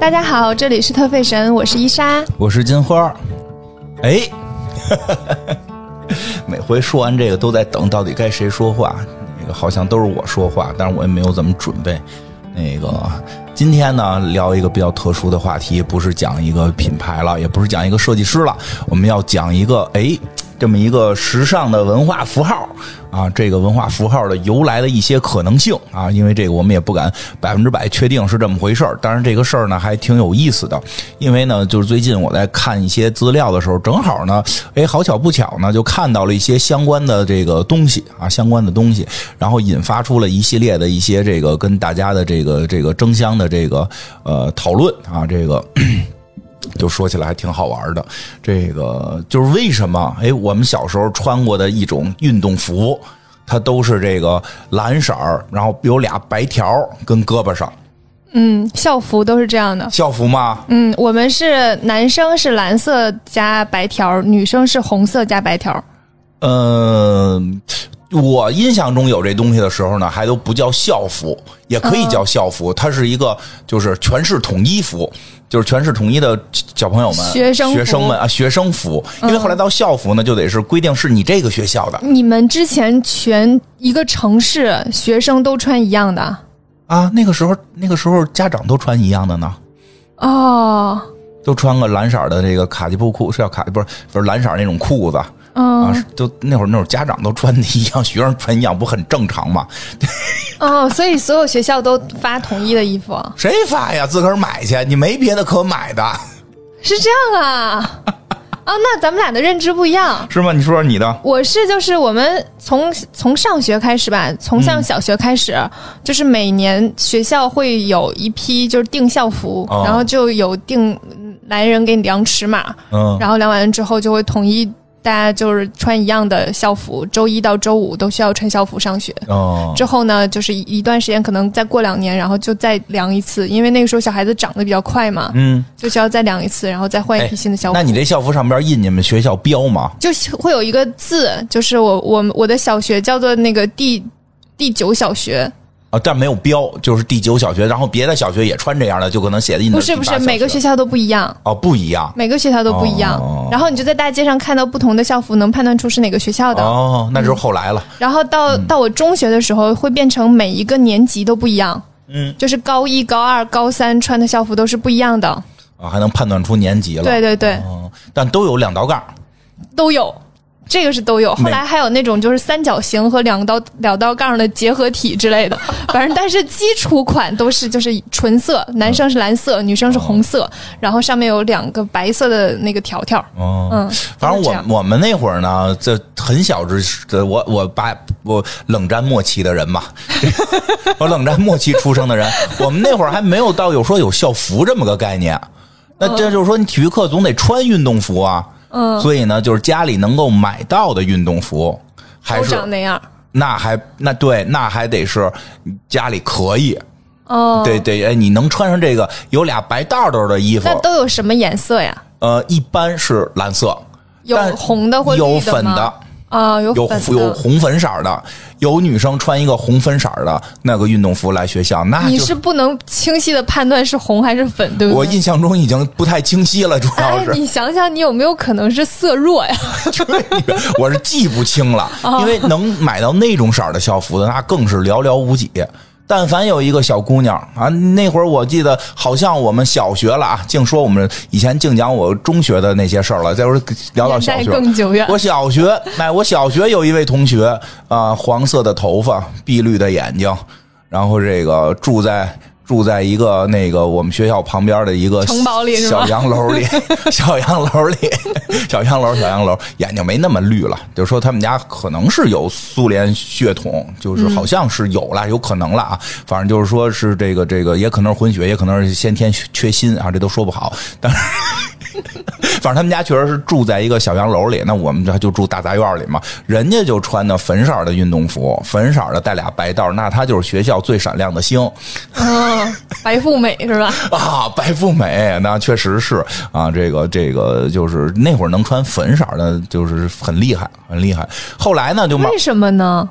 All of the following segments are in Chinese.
大家好，这里是特费神，我是伊莎。我是金花。哎，每回说完这个都在等，到底该谁说话？那个好像都是我说话，但是我也没有怎么准备。那个今天呢，聊一个比较特殊的话题，不是讲一个品牌了，也不是讲一个设计师了，我们要讲一个哎，这么一个时尚的文化符号啊，这个文化符号的由来的一些可能性啊，因为这个我们也不敢百分之百确定是这么回事儿，当然这个事儿呢还挺有意思的，因为呢，就是最近我在看一些资料的时候，正好呢，哎，好巧不巧呢，就看到了一些相关的这个东西啊，相关的东西，然后引发出了一系列的一些这个跟大家的这个这个争相的这个呃讨论啊，这个。就说起来还挺好玩的，这个就是为什么？哎，我们小时候穿过的一种运动服，它都是这个蓝色儿，然后有俩白条儿跟胳膊上，嗯，校服都是这样的。校服吗？嗯，我们是男生是蓝色加白条，女生是红色加白条。嗯、我印象中有这东西的时候呢，还都不叫校服，也可以叫校服，它是一个就是全市统一服。就是全市统一的小朋友们、学生学生们啊，学生服。因为后来到校服呢，就得是规定是你这个学校的。你们之前全一个城市学生都穿一样的？啊。那个时候，那个时候家长都穿一样的呢，哦，都穿个蓝色的这个卡其布裤，是叫卡不是不是蓝色那种裤子啊嗯，是就那会儿那会儿家长都穿的一样，学生穿一样，不很正常吗？哦，所以所有学校都发统一的衣服，谁发呀？自个儿买去，你没别的可买的，是这样啊？哦，那咱们俩的认知不一样。是吗？你说说你的。我是就是我们从从上学开始吧，从上小学开始，就是每年学校会有一批就是订校服，哦然后就有定来人给你量尺码，嗯，然后量完之后就会统一大家就是穿一样的校服，周一到周五都需要穿校服上学。哦，之后呢，就是一一段时间，可能再过两年，然后就再量一次，因为那个时候小孩子长得比较快嘛，嗯，就需要再量一次，然后再换一批新的校服。那你这校服上边印你们学校标吗？就会有一个字，就是我我我的小学叫做那个第第九小学，啊，但没有标，就是第九小学，然后别的小学也穿这样的，就可能写的印的不是不是，每个学校都不一样，哦不一样每个学校都不一样。哦然后你就在大街上看到不同的校服，能判断出是哪个学校的。哦，那就是后来了。然后到到我中学的时候，会变成每一个年级都不一样，嗯就是高一、高二、高三穿的校服都是不一样的。啊，还能判断出年级了。对对对，哦，但都有两道杠。都有。这个是都有，后来还有那种就是三角形和两道两道杠的结合体之类的，反正但是基础款都是就是纯色，男生是蓝色，女生是红色，然后上面有两个白色的那个条条，哦，嗯，反正我我们那会儿呢，这很小之的，我我八我冷战末期的人嘛，我冷战末期出生的人，我们那会儿还没有到有说有校服这么个概念。那这就是说，你体育课总得穿运动服啊，嗯，所以呢，就是家里能够买到的运动服，还是长那样。那还那对，那还得是家里可以，哦，对对，哎，你能穿上这个有俩白道道的衣服那，都有什么颜色呀？呃，一般是蓝色，有红的或绿有粉的。啊，有有有红粉色的，有女生穿一个红粉色的那个运动服来学校，那你就是不能清晰的判断是红还是粉，对不对？我印象中已经不太清晰了，主要哎，是、你想想，你有没有可能是色弱呀？我是记不清了，哦因为能买到那种色儿的校服的，那更是寥寥无几。但凡有一个小姑娘啊，那会儿我记得好像我们小学了啊，净说我们以前净讲我中学的那些事儿了。再说聊到小学，更久远。我小学，哎，我小学有一位同学啊、黄色的头发，碧绿的眼睛，然后这个住在住在一个那个我们学校旁边的一个城堡里 小洋楼里，小洋楼里，小洋楼，小洋楼，眼睛没那么绿了，就说他们家可能是有苏联血统，就是好像是有了，有可能了啊，反正就是说是这个这个，也可能是混血，也可能是先天缺心啊，这都说不好，但是。反正他们家确实是住在一个小洋楼里，那我们这就住大杂院里嘛。人家就穿的粉色的运动服，粉色的带俩白道，那他就是学校最闪亮的星嗯，白富美是吧？啊，白富美，那确实是啊。这个这个就是那会儿能穿粉色的，就是很厉害，很厉害。后来呢，就慢为什么呢？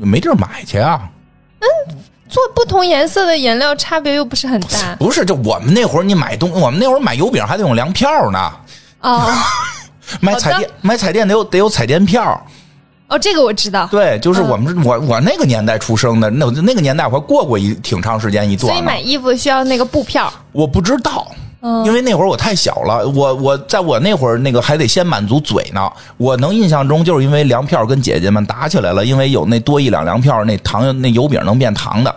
没地儿买去啊。嗯做不同颜色的颜料差别又不是很大不是，就我们那会儿你买东，我们那会儿买油饼还得用粮票呢，哦 买彩电买彩电得有得有彩电票。哦，这个我知道。对，就是我们、我我那个年代出生的，那那个年代我还过过一挺长时间一段呢。所以买衣服需要那个布票。我不知道。嗯因为那会儿我太小了，我我在我那会儿那个还得先满足嘴呢。我能印象中就是因为粮票跟姐姐们打起来了，因为有那多一两粮票，那糖那油饼能变糖的，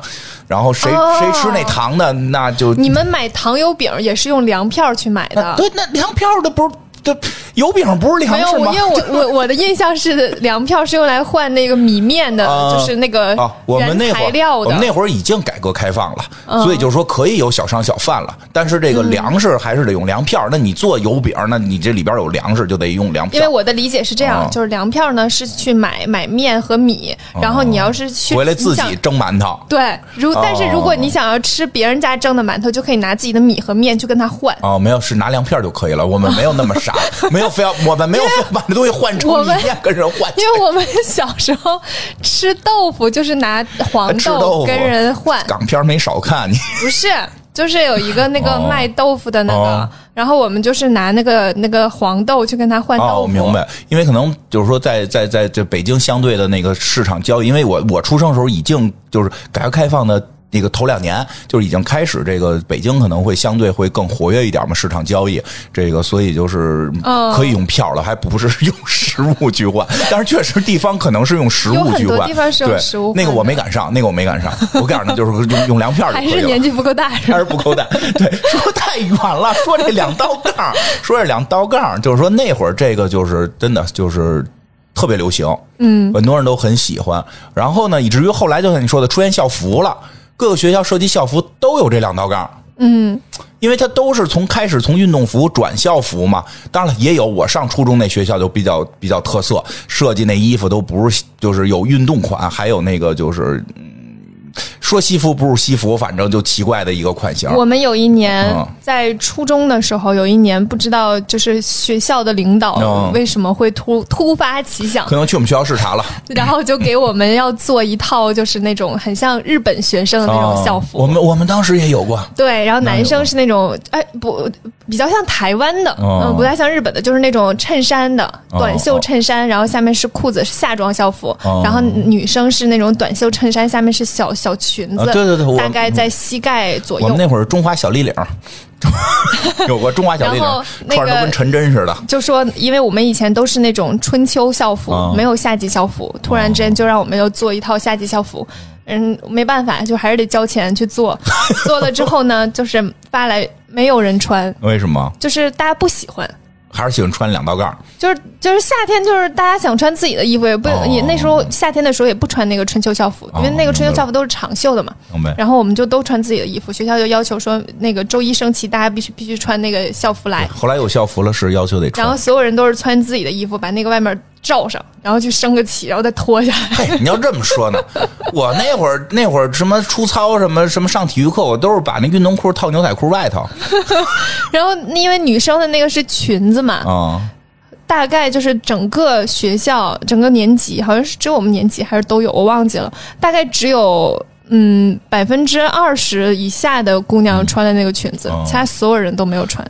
然后谁、哦谁吃那糖的，那就你们买糖油饼也是用粮票去买的？对，那粮票的不是这油饼不是粮食吗我因？为我 我我的印象是粮票是用来换那个米面的，啊就是那个啊，我们原那会儿材料的。我们那会儿已经改革开放了，嗯所以就是说可以有小商小贩了，但是这个粮食还是得用粮票。那你做油饼，那你这里边有粮食就得用粮票。因为我的理解是这样，哦就是粮票呢是去买买面和米，然后你要是去回来自己蒸馒头。对，如哦但是如果你想要吃别人家蒸的馒头，就可以拿自己的米和面去跟他换。哦，没有，是拿粮票就可以了。我们没有那么傻，没有非要，我们没有非要把这东西换成我们米面跟人换。因为我们小时候吃豆腐就是拿黄豆跟人换，港片没少看，你不是，就是有一个那个哦卖豆腐的那个，哦然后我们就是拿那个那个黄豆去跟他换豆哦，腐。我明白，因为可能就是说在，在在这北京相对的那个市场交易，因为我我出生的时候已经就是改革开放的。那个头两年就是已经开始，这个北京可能会相对会更活跃一点嘛，市场交易这个，所以就是嗯可以用票了，还不是 用实物去换。但是确实地方可能是用实物去换，地方是用对实物那个我没赶上，那个我没赶上，我告诉你就是用用粮票就可还以了。是年纪不够大？还是不够大。对，说太远了，说这两道杠，说这两道杠，就是说那会儿这个就是真的就是特别流行，嗯，很多人都很喜欢。然后呢，以至于后来就像你说的，出现校服了，各个学校设计校服都有这两道杠。嗯，因为它都是从开始从运动服转校服嘛，当然了，也有我上初中那学校就比较比较特色，设计那衣服都不是就是有运动款，还有那个就是嗯，说西服不如西服，反正就奇怪的一个款型。我们有一年嗯。在初中的时候，有一年不知道就是学校的领导嗯。为什么会突突发奇想可，能去我们学校视察了。然后就给我们要做一套就是那种很像日本学生的那种校服。哦我们我们当时也有过，对，然后男生是那种哎不比较像台湾的，哦。嗯，不太像日本的，就是那种衬衫的哦短袖衬衫，然后下面是裤子，是夏装校服，哦。然后女生是那种短袖衬衫，下面是小小裙子，啊对对对我大概在膝盖左右我们。那会儿中华小立领，有过中华小立领那个穿着都跟陈真似的。就说，因为我们以前都是那种春秋校服，哦没有夏季校服，突然之间就让我们要做一套夏季校服。嗯，没办法，就还是得交钱去做。做了之后呢，就是发来没有人穿，为什么？就是大家不喜欢。还是喜欢穿两道杠？就是就是夏天，就是大家想穿自己的衣服，也不、哦也那时候夏天的时候也不穿那个春秋校服，因为那个春秋校服都是长袖的嘛。明白？然后我们就都穿自己的衣服，学校就要求说，那个周一升旗，大家必须必须穿那个校服来。后来有校服了，是要求得穿。然后所有人都是穿自己的衣服，把那个外面罩上，然后去升个旗，然后再脱下来。嘿，你要这么说呢，我那会儿那会儿什么出操什么什么上体育课，我都是把那运动裤套牛仔裤外头 然后因为女生的那个是裙子嘛，啊。大概就是整个学校整个年级，好像是只有我们年级还是都有，我忘记了，大概只有。嗯，百分之二十以下的姑娘穿的那个裙子，哦其他所有人都没有穿，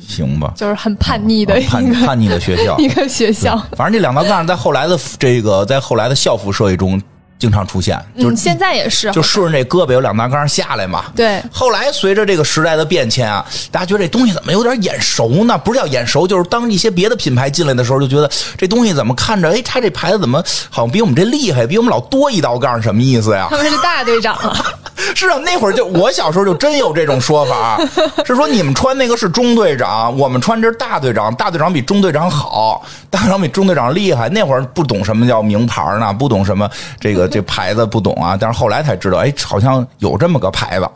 行吧，就是很叛逆的 一个、叛叛逆的学校。一个学校。反正这两道杠在后来的这个在后来的校服设计中经常出现，就嗯，现在也是，就顺着这胳膊有两道杠下来嘛。对，后来随着这个时代的变迁啊，大家觉得这东西怎么有点眼熟呢？不是叫眼熟，就是当一些别的品牌进来的时候，就觉得这东西怎么看着，哎，他这牌子怎么好像比我们这厉害，比我们老多一道杠，什么意思呀？他们是大队长了。是啊，那会儿就我小时候就真有这种说法，是说你们穿那个是中队长，我们穿这是大队长，大队长比中队长好，大队长比中队长厉害。那会儿不懂什么叫名牌呢，不懂什么这个这牌子不懂啊，但是后来才知道，哎，好像有这么个牌子。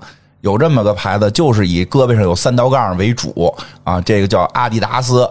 有这么个牌子，就是以胳膊上有三道杠为主啊，这个叫阿迪达斯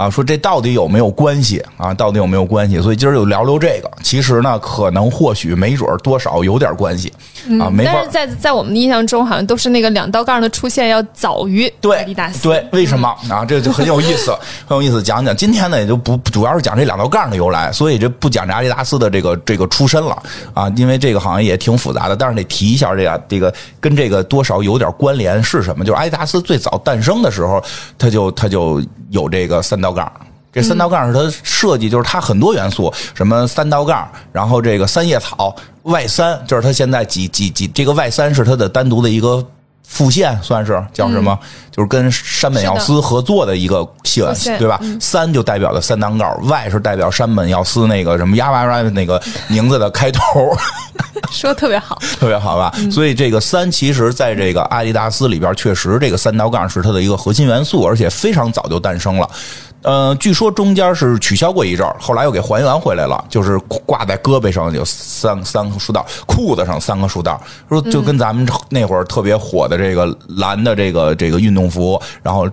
啊，说这到底有没有关系啊？到底有没有关系？所以今儿就聊聊这个。其实呢，可能或许没准儿多少有点关系啊，没法但是在在我们的印象中，好像都是那个两道杠的出现要早于对阿迪达斯。对，为什么啊？这就很有意思，很有意思。讲讲今天呢，也就不主要是讲这两道杠的由来，所以这不讲这阿迪达斯的这个这个出身了啊，因为这个好像也挺复杂的。但是得提一下这个这个跟这个多少有点关联是什么？就是阿迪达斯最早诞生的时候，它就它就有这个三道杠。这三道杠是它设计，就是它很多元素，什么三道杠，然后这个三叶草、Y 三，就是它现在几几几，这个 Y 三是它的单独的一个副线，算是叫什么？就是跟山本耀司合作的一个线对吧？三就代表的三档杠，Y 是代表山本耀司那个什么呀哇哇那个名字的开头。说的特别好。特别好吧？所以这个三其实在这个阿迪达斯里边，确实这个三道杠是它的一个核心元素，而且非常早就诞生了。呃，据说中间是取消过一阵儿，后来又给还原回来了，就是挂在胳膊上有三三个竖道，裤子上三个竖道，说就跟咱们那会儿特别火的这个蓝的这个这个运动服，然后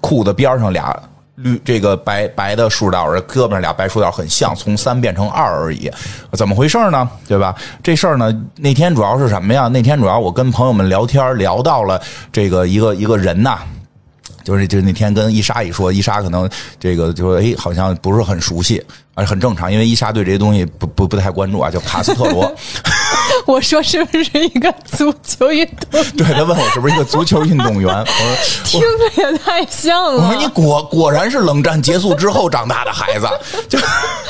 裤子边上俩绿这个白白的竖道，胳膊上俩白竖道很像，从三变成二而已，怎么回事呢？对吧？这事儿呢，那天主要是什么呀？那天主要我跟朋友们聊天，聊到了这个一个一个人呐。就是就那天跟伊莎一说，伊莎可能这个就说哎，好像不是很熟悉，啊，很正常，因为伊莎对这些东西不不不太关注啊。叫卡斯特罗，我说是不是一个足球运动？对他问我是不是一个足球运动员，我说 听着也太像了我说你。果果然是冷战结束之后长大的孩子，就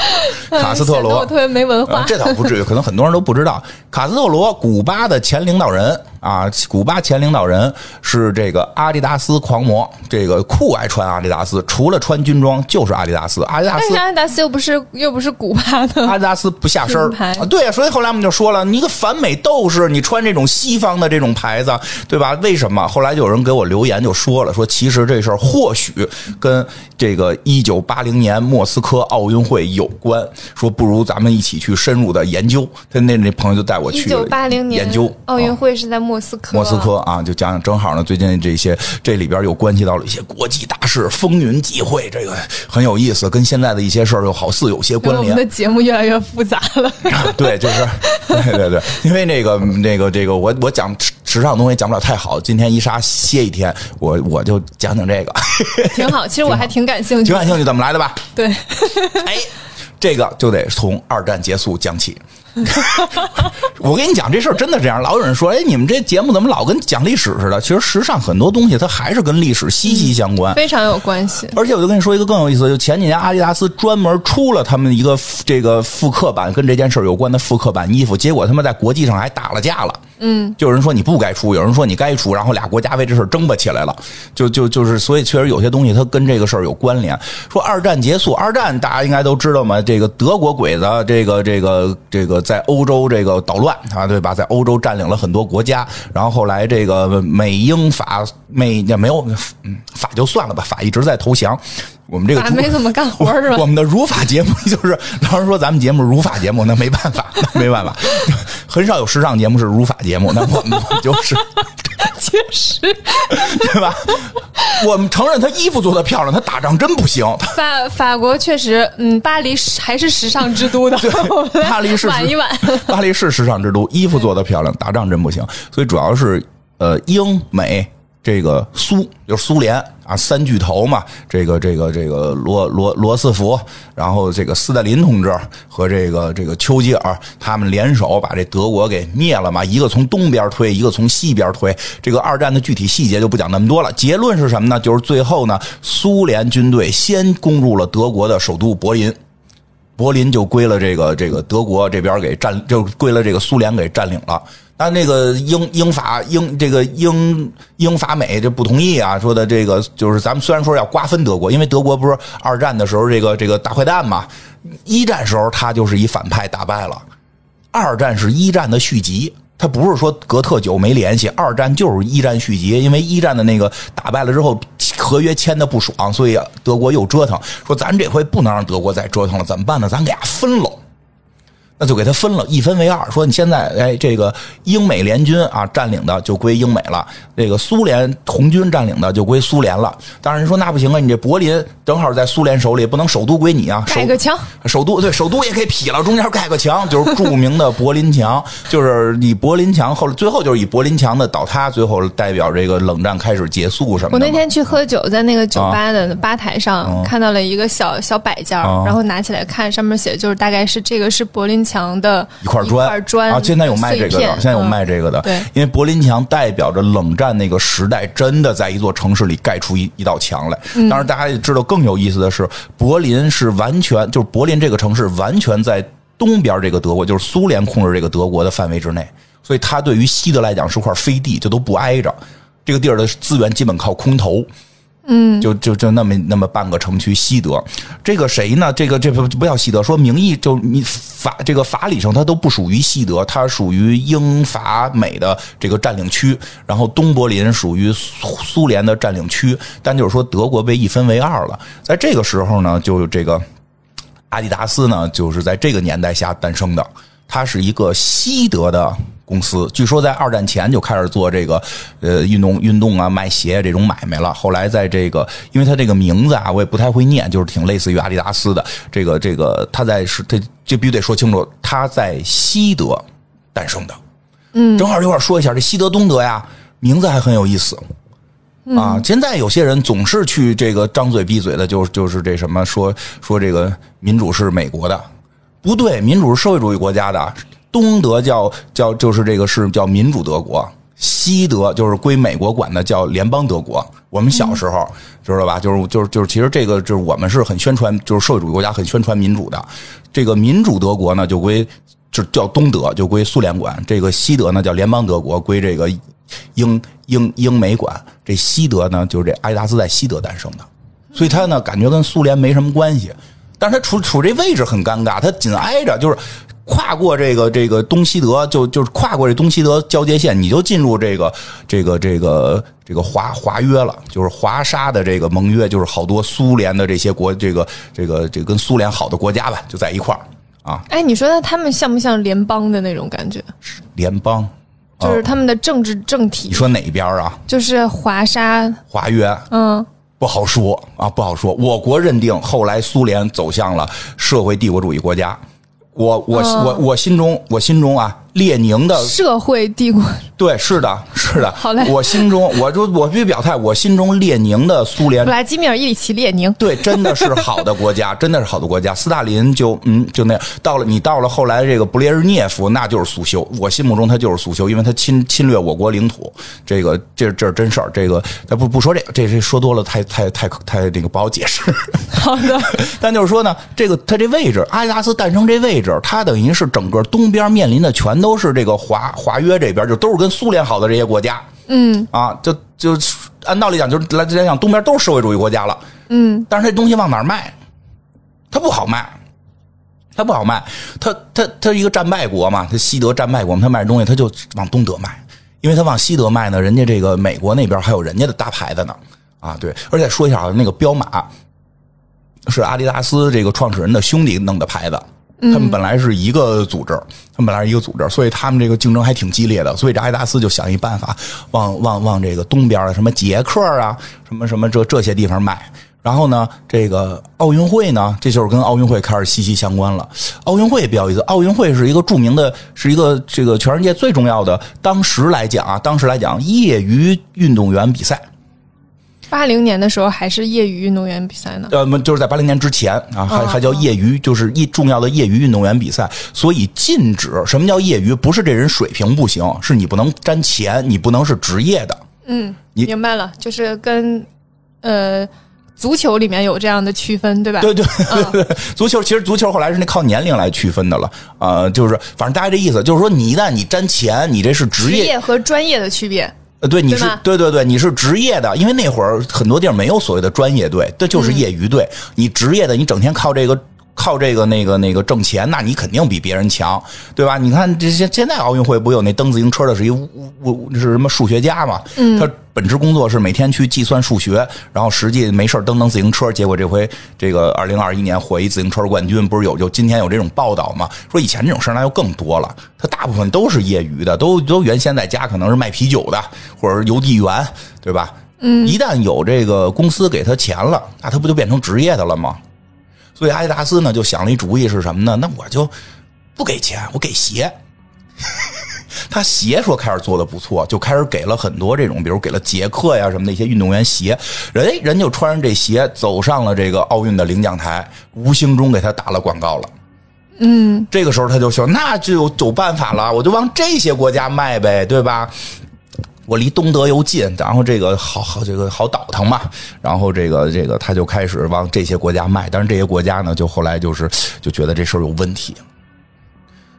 卡斯特罗特别没文化呃。这倒不至于，可能很多人都不知道，卡斯特罗，古巴的前领导人啊，古巴前领导人是这个阿迪达斯狂魔，这个酷爱穿阿迪达斯，除了穿军装就是阿迪达斯，阿迪达斯但是。阿迪达斯又不是又不是古巴的，阿迪达斯不下身啊，对呀，所以后来我们就说了，你一个反美斗士，你穿这种西方的这种牌子，对吧？为什么？后来就有人给我留言就说了，说其实这事儿或许跟这个一九八零年莫斯科奥运会有关，说不如咱们一起去深入的研究。他那那朋友就带我一去九八零年研究奥运啊会是在莫斯科。莫斯科啊，就讲讲正好呢，最近这些这里边又关系到了一些国际大事，风云际会，这个很有意思，跟现在的一些事儿又好似有些关联我们。的节目越来越复杂了。对，就是，对 对对，因为那个那个这个，我我讲时时尚东西讲不了太好，今天一莎歇一天，我我就讲讲这个，挺好，其实我还挺感兴趣。挺感兴趣怎么来的吧？对，哎，这个就得从二战结束讲起。我跟你讲，这事儿真的这样。老有人说，哎，你们这节目怎么老跟讲历史似的？其实时尚很多东西它还是跟历史息息相关。非常有关系。而且我就跟你说一个更有意思，就前几年阿迪达斯专门出了他们一个这个复刻版跟这件事儿有关的复刻版衣服，结果他们在国际上还打了架了。嗯，就有人说你不该出，有人说你该出，然后俩国家为这事争吧起来了。就就就是，所以确实有些东西它跟这个事儿有关联。说二战结束，二战大家应该都知道嘛，这个德国鬼子，这个这个这个在欧洲这个捣乱啊，对吧？在欧洲占领了很多国家，然后后来这个美英法美也没有，嗯，法就算了吧，法一直在投降。我们这个法没怎么干活是吧我？们的如法节目就是，老师说咱们节目是儒法节目，那没办法，那没办法，很少有时尚节目是如法节目，那我们就是，确实，对吧？我们承认他衣服做的漂亮，他打仗真不行。法法国确实，嗯，巴黎是还是时尚之都的。对巴黎是晚一晚。巴黎是时尚之都，衣服做的漂亮，打仗真不行。所以主要是呃英美这个苏就是苏联啊三巨头嘛，这个这个这个罗罗罗斯福，然后这个斯大林同志和这个这个丘吉尔他们联手把这德国给灭了嘛，一个从东边推，一个从西边推。这个二战的具体细节就不讲那么多了。结论是什么呢？就是最后呢，苏联军队先攻入了德国的首都柏林。柏林就归了这个这个德国这边给占，就归了这个苏联给占领了。但那个英英法英这个英英法美这不同意啊，说的这个就是咱们虽然说要瓜分德国，因为德国不是二战的时候这个这个大坏蛋嘛，一战时候他就是以反派打败了，二战是一战的续集。他不是说隔特久没联系，二战就是一战续集，因为一战的那个打败了之后，合约签的不爽，所以德国又折腾，说咱这回不能让德国再折腾了，怎么办呢？咱给它分喽。那就给他分了，一分为二，说你现在哎，这个英美联军啊占领的就归英美了，这个苏联红军占领的就归苏联了。当然人说那不行啊，你这柏林正好在苏联手里，不能首都归你啊，盖个墙，首都对首都也可以劈了，中间盖个墙，就是著名的柏林墙，就是以柏林墙后来最后就是以柏林墙的倒塌，最后代表这个冷战开始结束什么的。我那天去喝酒，在那个酒吧的吧台上看到了一个小小摆件，然后拿起来看，上面写的就是大概是这个是柏林墙的一块砖，砖啊，现在有卖这个的，现在有卖这个的，对，因为柏林墙代表着冷战那个时代，真的在一座城市里盖出一一道墙来。当然，大家也知道更有意思的是，柏林是完全就是柏林这个城市完全在东边这个德国，就是苏联控制这个德国的范围之内，所以它对于西德来讲是块飞地，就都不挨着，这个地儿的资源基本靠空投。嗯，就就就那么那么半个城区，西德，这个谁呢？这个这不不叫西德，说名义就你法这个法理上它都不属于西德，它属于英法美的这个占领区，然后东柏林属于苏苏联的占领区，但就是说德国被一分为二了。在这个时候呢，就这个阿迪达斯呢，就是在这个年代下诞生的，它是一个西德的。公司据说在二战前就开始做这个，呃，运动运动啊，卖鞋这种买卖了。后来在这个，因为它这个名字啊，我也不太会念，就是挺类似于阿迪达斯的。这个这个，它在是，它这必须得说清楚，它在西德诞生的。嗯，正好一块说一下这西德东德呀，名字还很有意思啊。现在有些人总是去这个张嘴闭嘴的，就就是这什么说说这个民主是美国的，不对，民主是社会主义国家的。东德叫叫就是这个是叫民主德国，西德就是归美国管的叫联邦德国。我们小时候知道吧？就是就是就是，其实这个就是我们是很宣传，就是社会主义国家很宣传民主的。这个民主德国呢，就归就叫东德，就归苏联管。这个西德呢，叫联邦德国，归这个英英英美管。这西德呢，就是这爱达斯在西德诞生的，所以他呢感觉跟苏联没什么关系，但是他处处这位置很尴尬，他紧挨着就是。跨过这个这个东西德，就就是跨过这东西德交界线，你就进入这个这个这个这个华华约了，就是华沙的这个盟约，就是好多苏联的这些国，这个这个这跟苏联好的国家吧，就在一块儿啊。哎，你说那他们像不像联邦的那种感觉？联邦，就是他们的政治政体。你说哪边啊？就是华沙华约。嗯，不好说啊，不好说。我国认定后来苏联走向了社会帝国主义国家。我我我我心中我心中啊。列宁的社会帝国，对，是的，是的。好嘞，我心中，我就我必须表态，我心中列宁的苏联，布拉基米尔·伊里奇·列宁，对，真的是好的国家，真的是好的国家。斯大林就嗯，就那样。到了你到了后来这个布列日涅夫，那就是苏修。我心目中他就是苏修，因为他侵侵略我国领土，这个这这是真事儿。这个咱不不说这个，这这说多了太太太太那个不好解释。好的，但就是说呢，这个他这位置，阿迪达斯诞生这位置，他等于是整个东边面临的全。都是这个华华约这边，就都是跟苏联好的这些国家，嗯。啊，就就按道理讲，就是来来讲东边都是社会主义国家了，嗯，但是这东西往哪卖？它不好卖，它不好卖，它它它一个战败国嘛，它西德战败国嘛，它卖东西它就往东德卖，因为它往西德卖呢，人家这个美国那边还有人家的大牌子呢，啊，对，而且说一下啊，那个彪马是阿迪达斯这个创始人的兄弟弄的牌子。他们本来是一个组织，他们本来是一个组织，所以他们这个竞争还挺激烈的。所以这阿迪达斯就想一办法，往往往这个东边的什么捷克啊，什么什么这这些地方卖。然后呢，这个奥运会呢，这就是跟奥运会开始息息相关了。奥运会比较有意思，奥运会是一个著名的，是一个这个全世界最重要的，当时来讲啊，当时来讲业余运动员比赛。八零年的时候还是业余运动员比赛呢，呃，就是在八零年之前啊，还还叫业余，就是一重要的业余运动员比赛，所以禁止。什么叫业余？不是这人水平不行，是你不能沾钱，你不能是职业的。嗯，你明白了，就是跟呃足球里面有这样的区分，对吧？对对对对，足球其实足球后来是那靠年龄来区分的了啊，就是反正大概这意思，就是说你一旦你沾钱，你这是职业和专业的区别。呃，对，你是对对对，你是职业的，因为那会儿很多地儿没有所谓的专业队，这就是业余队。你职业的，你整天靠这个靠这个那个那个挣钱，那你肯定比别人强，对吧？你看这现现在奥运会不有那蹬自行车的是一物是什么数学家嘛？嗯，他本职工作是每天去计算数学，然后实际没事蹬蹬自行车，结果这回这个二零二一年获一自行车冠军，不是有就今天有这种报道嘛？说以前这种事儿那就更多了，他大部分都是业余的，都都原先在家可能是卖啤酒的或者是邮递员，对吧？嗯，一旦有这个公司给他钱了，那他不就变成职业的了吗？所以阿迪达斯呢就想了一主意是什么呢？那我就不给钱，我给鞋。他鞋说开始做的不错，就开始给了很多这种，比如给了杰克呀什么的一些运动员鞋，人人就穿上这鞋走上了这个奥运的领奖台，无形中给他打了广告了。嗯，这个时候他就说，那就有有办法了，我就往这些国家卖呗，对吧？我离东德又近，然后这个好好这个好倒腾嘛，然后这个这个他就开始往这些国家卖，但是这些国家呢，就后来就是就觉得这事儿有问题，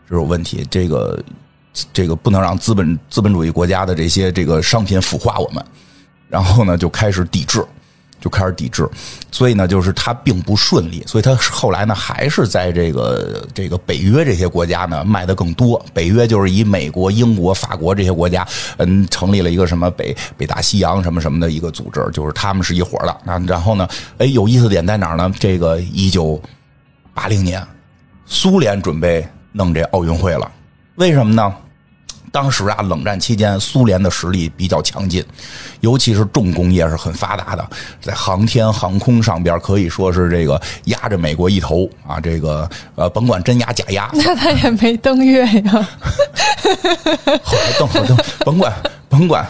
这有问题，这个这个不能让资本资本主义国家的这些这个商品腐化我们，然后呢就开始抵制。就开始抵制，所以呢，就是他并不顺利，所以他后来呢，还是在这个这个北约这些国家呢卖的更多。北约就是以美国、英国、法国这些国家，嗯，成立了一个什么北北大西洋什么什么的一个组织，就是他们是一伙的。那然后呢，哎，有意思点在哪呢？这个一九八零年，苏联准备弄这奥运会了，为什么呢？当时啊，冷战期间，苏联的实力比较强劲，尤其是重工业是很发达的，在航天航空上边可以说是这个压着美国一头啊。这个呃，甭管真压假压，那他也没登月呀。好登好登，甭管甭管，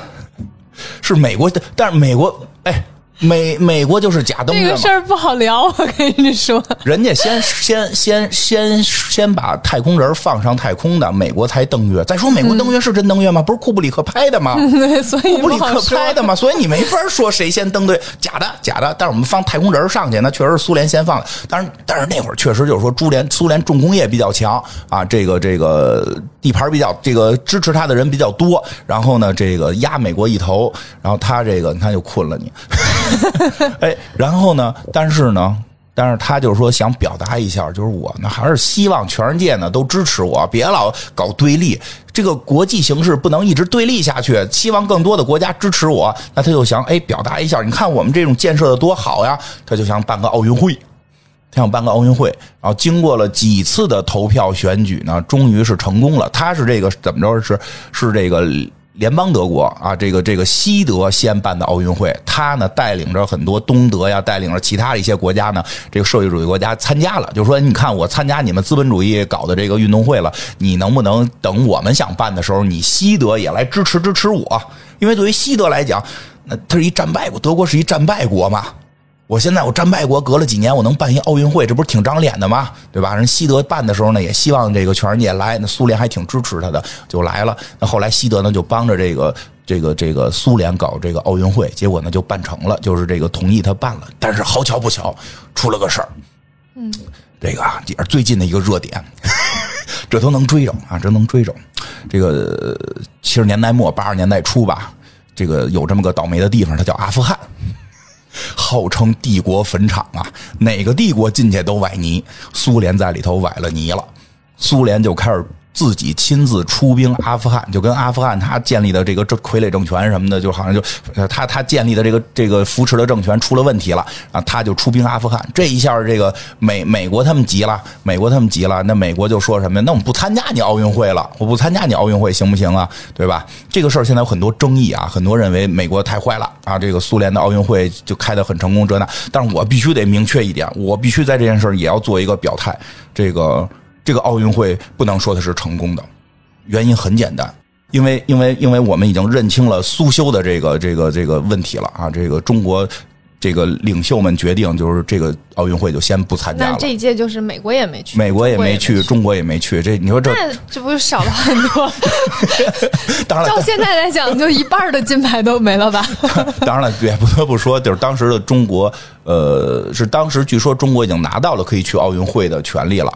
是美国的，但是美国哎。美美国就是假登月这个事儿不好聊，我跟你说，人家先先先先先把太空人放上太空的，美国才登月。再说美国登月是真登月吗？不是库布里克拍的吗？对，所以库布里克拍的吗，所以你没法说谁先登对，假的假的。但是我们放太空人上去，那确实是苏联先放的。但是但是那会儿确实就是说，苏联苏联重工业比较强啊，这个这个地盘比较这个支持他的人比较多，然后呢，这个压美国一头，然后他这个你看就困了你。哎，然后呢？但是呢？但是他就是说想表达一下，就是我呢还是希望全世界呢都支持我，别老搞对立。这个国际形势不能一直对立下去，希望更多的国家支持我。那他就想哎，表达一下，你看我们这种建设的多好呀！他就想办个奥运会，他想办个奥运会。然后经过了几次的投票选举呢，终于是成功了。他是这个怎么着？是是这个。联邦德国啊，这个这个西德先办的奥运会，他呢带领着很多东德呀，带领着其他的一些国家呢，这个社会主义国家参加了。就说你看我参加你们资本主义搞的这个运动会了，你能不能等我们想办的时候，你西德也来支持支持我？因为对于西德来讲，那它是一战败国，德国是一战败国嘛。我现在我战败国隔了几年，我能办一奥运会，这不是挺长脸的吗？对吧？人西德办的时候呢，也希望这个全世界来，那苏联还挺支持他的，就来了。那后来西德呢，就帮着这个这个这个苏联搞这个奥运会，结果呢就办成了，就是这个同意他办了。但是好巧不巧，出了个事儿。嗯，这个啊也是最近的一个热点，这都能追着啊，这能追着。这个七十年代末八十年代初吧，这个有这么个倒霉的地方，它叫阿富汗。号称帝国坟场啊，哪个帝国进去都崴泥，苏联在里头崴了泥了，苏联就开始。自己亲自出兵阿富汗，就跟阿富汗他建立的这个政傀儡政权什么的，就好像就他他建立的这个这个扶持的政权出了问题了啊，他就出兵阿富汗。这一下，这个美美国他们急了，美国他们急了，那美国就说什么？那我们不参加你奥运会了，我不参加你奥运会行不行啊？对吧？这个事儿现在有很多争议啊，很多认为美国太坏了啊，这个苏联的奥运会就开得很成功，这那。但是我必须得明确一点，我必须在这件事儿也要做一个表态，这个。这个奥运会不能说它是成功的，原因很简单，因为因为因为我们已经认清了苏修的这个这个这个问题了啊！这个中国这个领袖们决定，就是这个奥运会就先不参加了。那这一届就是美国也没去，美国也没去，中国也没去。这你说这这不是少了很多？当然，照现在来讲，就一半的金牌都没了吧？当然了，也不得不说，就是当时的中国，呃，是当时据说中国已经拿到了可以去奥运会的权利了。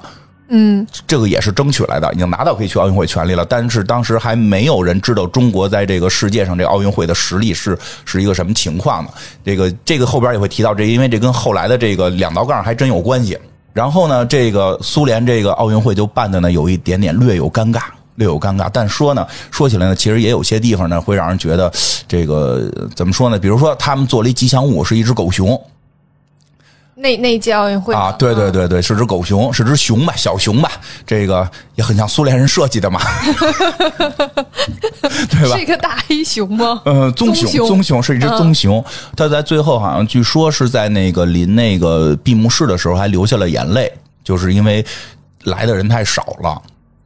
嗯，这个也是争取来的，已经拿到可以去奥运会权利了。但是当时还没有人知道中国在这个世界上这奥运会的实力是是一个什么情况呢？这个这个后边也会提到这，因为这跟后来的这个两道杠还真有关系。然后呢，这个苏联这个奥运会就办的呢有一点点略有尴尬。略有尴尬，但说呢，说起来呢，其实也有些地方呢，会让人觉得这个怎么说呢？比如说，他们做了一吉祥物，是一只狗熊那那届奥运会啊，对对对对，是只狗熊，是只熊吧，小熊吧，这个也很像苏联人设计的嘛，对吧是一？个大黑熊吗？嗯，棕熊，棕熊熊是一只棕熊。它在最后好像据说是在那个临那个闭幕式的时候还流下了眼泪，就是因为来的人太少了。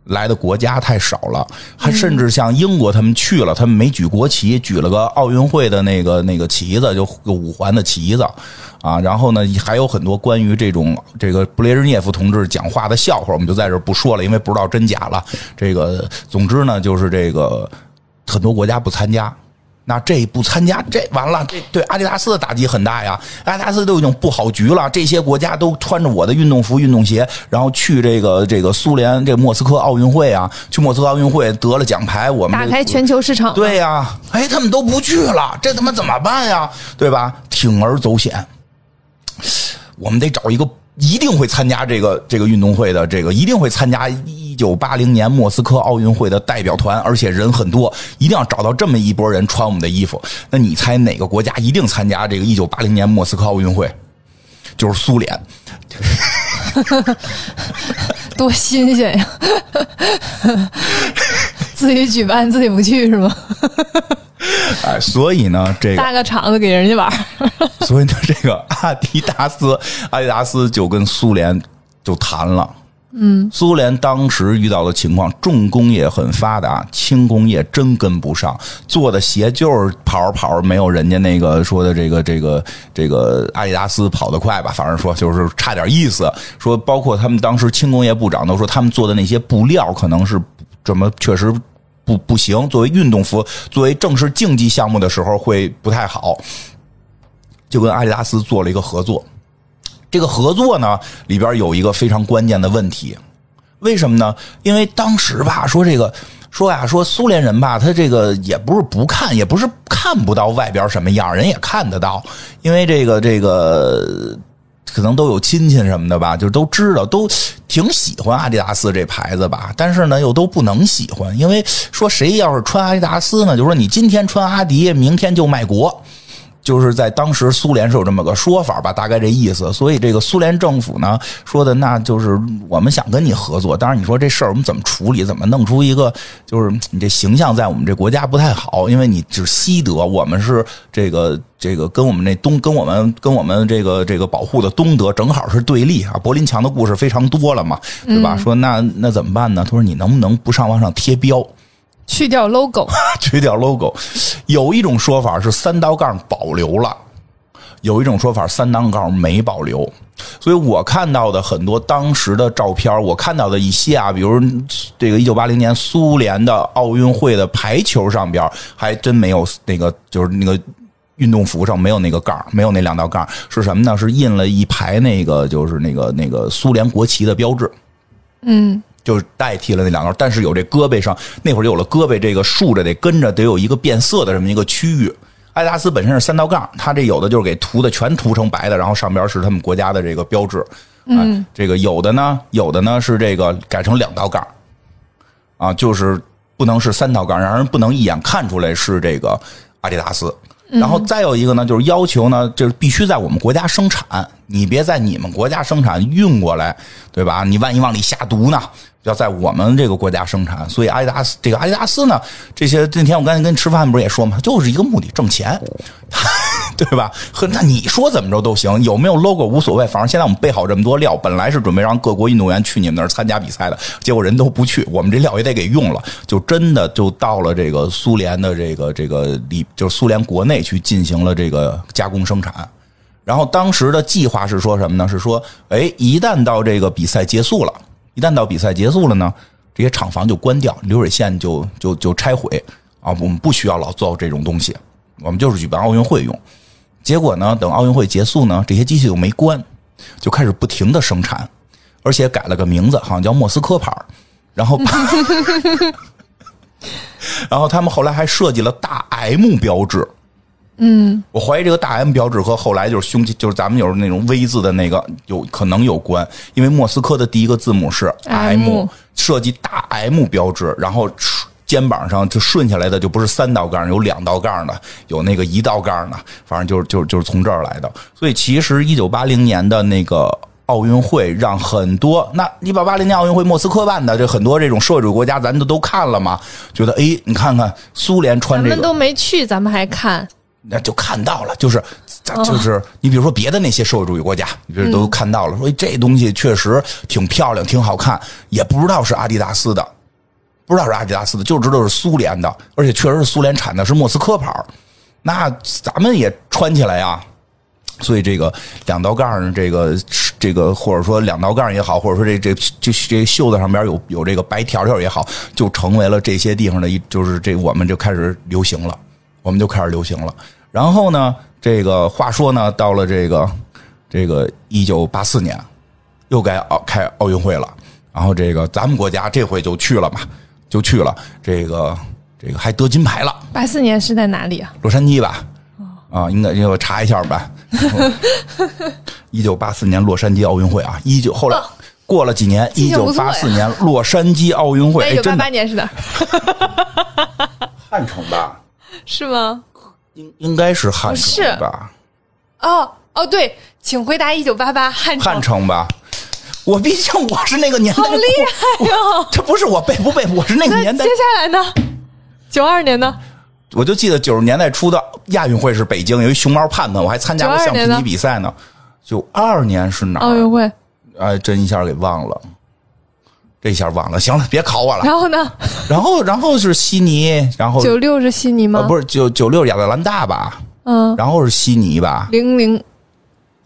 来的国家太少了，还甚至像英国他们去了，他们没举国旗，举了个奥运会的那个那个旗子，就五环的旗子啊。然后呢，还有很多关于这种这个布列日涅夫同志讲话的笑话，我们就在这儿不说了，因为不知道真假了。这个总之呢，就是这个很多国家不参加。那这不参加，这完了，这对阿迪达斯的打击很大呀！阿迪达斯都已经布好局了，这些国家都穿着我的运动服、运动鞋，然后去这个这个苏联这莫斯科奥运会啊，去莫斯科奥运会得了奖牌，我们打开全球市场。对呀、哎，他们都不去了，这他妈怎么办呀？对吧？铤而走险，我们得找一个一定会参加这个这个运动会的，这个一定会参加一九八零年莫斯科奥运会的代表团，而且人很多，一定要找到这么一拨人穿我们的衣服。那你猜哪个国家一定参加这个一九八零年莫斯科奥运会？就是苏联。多新鲜呀！自己举办自己不去是吗？哎，所以呢，这个搭个场子给人家玩。所以呢，这个阿迪达斯，阿迪达斯就跟苏联就谈了。嗯，苏联当时遇到的情况，重工业很发达，轻工业真跟不上，做的鞋就是跑着跑着没有人家那个说的这个这个这个阿迪达斯跑得快吧，反正说就是差点意思。说包括他们当时轻工业部长都说，他们做的那些布料可能是怎么确实不不行，作为运动服，作为正式竞技项目的时候会不太好。就跟阿迪达斯做了一个合作。这个合作呢，里边有一个非常关键的问题，为什么呢？因为当时吧，说这个说呀，说苏联人吧，他这个也不是不看，也不是看不到外边什么样，人也看得到，因为这个这个可能都有亲戚什么的吧，就都知道，都挺喜欢阿迪达斯这牌子吧，但是呢，又都不能喜欢，因为说谁要是穿阿迪达斯呢，就说你今天穿阿迪，明天就卖国。就是在当时苏联是有这么个说法吧，大概这意思。所以这个苏联政府呢说的，那就是我们想跟你合作，当然你说这事儿我们怎么处理，怎么弄出一个就是你这形象在我们这国家不太好，因为你是西德，我们是这个这个跟我们那东跟我们跟我们这个这个保护的东德正好是对立啊。柏林墙的故事非常多了嘛，对吧？说那那怎么办呢？他说你能不能不上往上贴标？去掉 logo，去掉 logo。有一种说法是三道杠保留了，有一种说法三道杠没保留。所以我看到的很多当时的照片，我看到的一些啊，比如这个一九八零年苏联的奥运会的排球上边，还真没有那个，就是那个运动服上没有那个杠，没有那两道杠，是什么呢？是印了一排那个，就是那个那个苏联国旗的标志。嗯，就是代替了那两道，但是有这胳膊上那会儿有了胳膊这个竖着得跟着得有一个变色的这么一个区域。阿迪达斯本身是三道杠，它这有的就是给涂的全涂成白的，然后上边是他们国家的这个标志。嗯，这个有的呢，有的呢是这个改成两道杠，啊，就是不能是三道杠，让人不能一眼看出来是这个阿迪达斯。然后再有一个呢，就是要求呢，就是必须在我们国家生产，你别在你们国家生产运过来，对吧？你万一往里下毒呢？要在我们这个国家生产。所以阿迪达斯这个阿迪达斯呢，这些那天我刚才跟你吃饭不是也说嘛，就是一个目的，挣钱，对吧？呵，那你说怎么着都行，有没有 logo 无所谓，反正现在我们备好这么多料，本来是准备让各国运动员去你们那儿参加比赛的，结果人都不去，我们这料也得给用了，就真的就到了这个苏联的这个这个里，就是苏联国内去进行了这个加工生产。然后当时的计划是说什么呢？是说，哎，一旦到这个比赛结束了，一旦到比赛结束了呢，这些厂房就关掉，流水线就就就拆毁啊，我们不需要老造这种东西，我们就是举办奥运会用。结果呢，等奥运会结束呢，这些机器就没关，就开始不停的生产，而且改了个名字，好像叫莫斯科牌儿然后，然后他们后来还设计了大 M 标志。嗯，我怀疑这个大 M 标志和后来就是胸肌，就是咱们有那种 V 字的那个有可能有关，因为莫斯科的第一个字母是 M 设计大 M 标志，然后肩膀上就顺下来的就不是三道杠，有两道杠的，有那个一道杠的，反正就是就是就是从这儿来的。所以其实一九八零年的那个。奥运会让很多，那一八八零年奥运会莫斯科办的，这很多这种社会主义国家咱都都看了嘛，觉得哎，你看看苏联穿这个，咱们都没去，咱们还看，那就看到了，就是就是你比如说别的那些社会主义国家，你比如都看到了，说这东西确实挺漂亮，挺好看，也不知道是阿迪达斯的，不知道是阿迪达斯的，就知道是苏联的，而且确实是苏联产的，是莫斯科牌那咱们也穿起来呀。所以这个两道杠，这个这个或者说两道杠也好，或者说这这这这袖子上边有有这个白条条也好，就成为了这些地方的一，就是这我们就开始流行了，我们就开始流行了。然后呢，这个话说呢，到了这个这个一九八四年，又该奥开奥运会了。然后这个咱们国家这回就去了嘛，就去了。这个这个还得金牌了。八四年是在哪里啊？洛杉矶吧。啊，应该我查一下吧。一九八四年洛杉矶奥运会啊，一九后来过了几年，一九八四年洛杉矶奥运会，一九八八年是的，汉城吧？是吗？应应该是汉城吧？哦哦，对，请回答一九八八汉汉城吧？我毕竟我是那个年代，好厉害哟！这不是我背不背，我是那个年代。接下来呢？九二年呢？我就记得九十年代初的亚运会是北京，有一熊猫盼盼，我还参加过橡皮泥比赛呢。九二年是哪？奥运会？哎，真一下给忘了，这下忘了。行了，别考我了。然后呢？然后，然后是悉尼，然后九六是悉尼吗？不是九九六亚特兰大吧？嗯。然后是悉尼吧？零零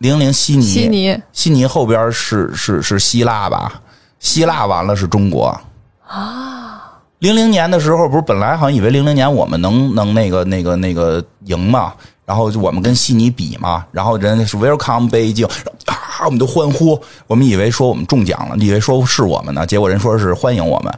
零零悉尼，悉尼，悉尼后边是是是希腊吧？希腊完了是中国啊。零零年的时候，不是本来好像以为零零年我们能能那个那个那个赢嘛，然后我们跟悉尼比嘛，然后人家是 Welcome 北京啊，我们都欢呼，我们以为说我们中奖了，以为说是我们呢，结果人说是欢迎我们，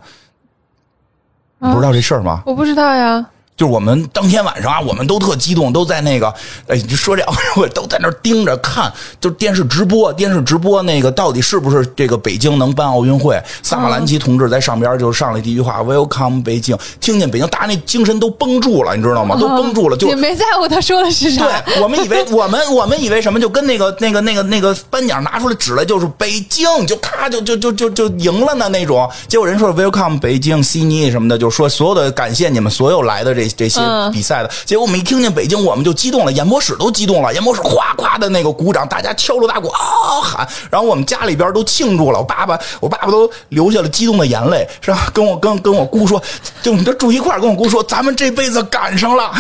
你不知道这事儿吗？我不知道呀。就是我们当天晚上啊，我们都特激动，都在那个，哎，就说这奥运会都在那盯着看，就电视直播，电视直播那个到底是不是这个北京能办奥运会？萨马兰奇同志在上边就上来第一句话：“Welcome 北京。”听见北京，大家那精神都绷住了，你知道吗？都绷住了，就也没在乎他说的是啥。对我们以为我们我们以为什么？就跟那个那个那个那个颁奖拿出来指来就是北京，就咔就就就就就赢了呢那种。结果人说 “Welcome 北京，悉尼什么的”，就说所有的感谢你们所有来的这。这些比赛的结果，我们一听见北京，我们就激动了，演播室都激动了，演播室哗哗的那个鼓掌，大家敲锣打鼓啊喊，然后我们家里边都庆祝了，我爸爸，我爸爸都流下了激动的眼泪，是吧？跟我跟跟我姑说，就我们都住一块跟我姑说，咱们这辈子赶上了。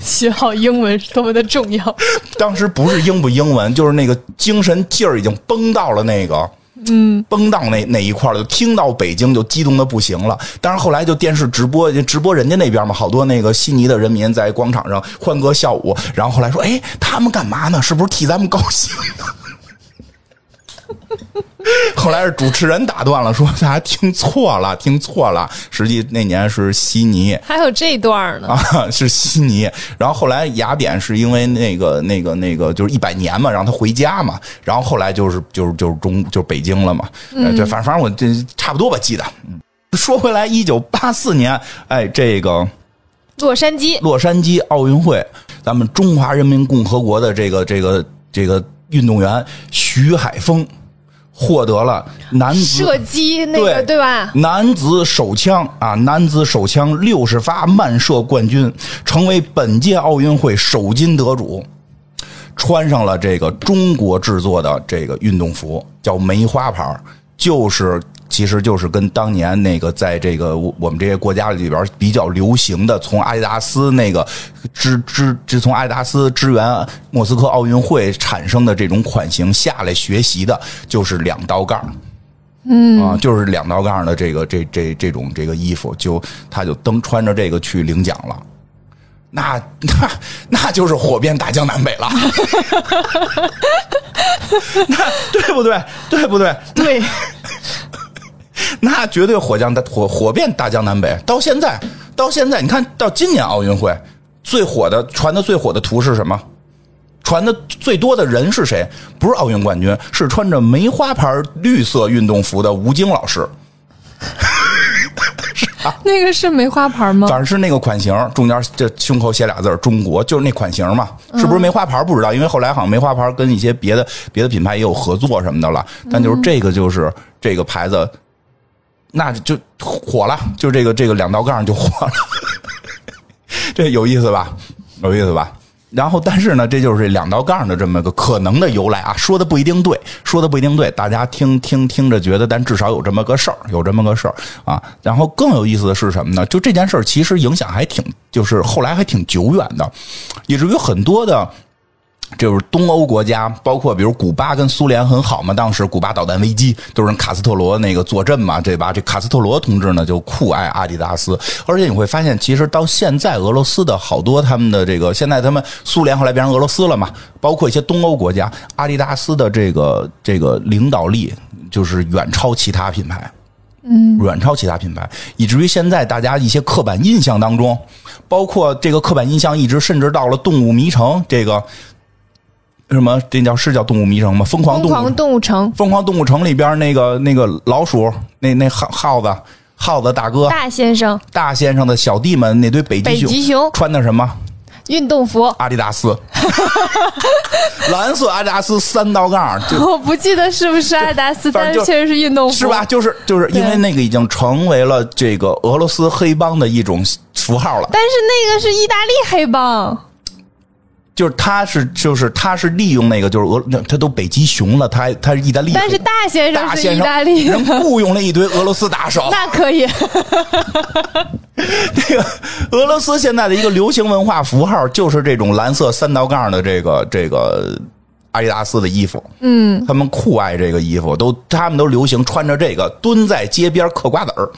学好英文是多么的重要。当时不是英不英文，就是那个精神劲儿已经崩到了那个。嗯，崩到那那一块了就听到北京就激动的不行了。但是后来就电视直播，直播人家那边嘛，好多那个悉尼的人民在广场上欢歌笑舞。然后后来说，哎，他们干嘛呢？是不是替咱们高兴呢？后来是主持人打断了，说大家听错了，听错了。实际那年是悉尼，还有这段呢啊，是悉尼。然后后来雅典是因为那个那个那个就是一百年嘛，让他回家嘛。然后后来就是就是就是中就是北京了嘛。嗯，这反正反正我这差不多吧，记得。嗯，说回来，一九八四年，哎，这个洛杉矶洛杉矶奥运会，咱们中华人民共和国的这个这个这个运动员徐海峰。获得了男子射击那个对吧？男子手枪啊，男子手枪六十发慢射冠军，成为本届奥运会首金得主。穿上了这个中国制作的这个运动服，叫梅花牌，就是。其实就是跟当年那个在这个我们这些国家里边比较流行的，从阿迪达斯那个支支支从阿迪达斯支援莫斯科奥运会产生的这种款型下来学习的，就是两道杠，嗯啊，就是两道杠的这个这这这种这个衣服，就他就登穿着这个去领奖了，那那那就是火遍大江南北了，那对不对？对不对？对。那绝对火将大火火遍大江南北。到现在，到现在，你看到今年奥运会，最火的传的最火的图是什么？传的最多的人是谁？不是奥运冠军，是穿着梅花牌绿色运动服的吴京老师。那个是梅花牌吗？反正是那个款型，中间这胸口写俩字儿“中国”，就是那款型嘛。是不是梅花牌不知道，因为后来好像梅花牌跟一些别的别的品牌也有合作什么的了。但就是这个就是这个牌子，那就火了，就这个这个两道杠就火了。这有意思吧？有意思吧？然后，但是呢，这就是两道杠的这么个可能的由来啊，说的不一定对，说的不一定对，大家听听听着觉得，但至少有这么个事儿，有这么个事儿啊。然后更有意思的是什么呢？就这件事儿其实影响还挺，就是后来还挺久远的，以至于很多的。就是东欧国家，包括比如古巴跟苏联很好嘛，当时古巴导弹危机都是卡斯特罗那个坐镇嘛，对吧？这卡斯特罗同志呢就酷爱阿迪达斯，而且你会发现，其实到现在俄罗斯的好多他们的这个，现在他们苏联后来变成俄罗斯了嘛，包括一些东欧国家，阿迪达斯的这个这个领导力就是远超其他品牌，嗯，远超其他品牌，以至于现在大家一些刻板印象当中，包括这个刻板印象一直甚至到了动物迷城这个。什么？这叫是叫动物迷城吗？疯狂动物动物城，疯狂动物城里边那个那个老鼠，那那耗耗子，耗子大哥，大先生，大先生的小弟们，那堆北极熊，北极熊穿的什么？运动服，阿迪达斯，蓝色阿迪达斯三道杠。我不记得是不是阿迪达斯，但是确实是运动服，是吧？就是就是因为那个已经成为了这个俄罗斯黑帮的一种符号了。但是那个是意大利黑帮。就是他是就是他是利用那个就是俄他都北极熊了，他他是意大利，但是大先生是意大利人雇佣了一堆俄罗斯打手，那可以。这个俄罗斯现在的一个流行文化符号就是这种蓝色三道杠的这个这个阿迪达斯的衣服，嗯，他们酷爱这个衣服，都他们都流行穿着这个蹲在街边嗑瓜子儿。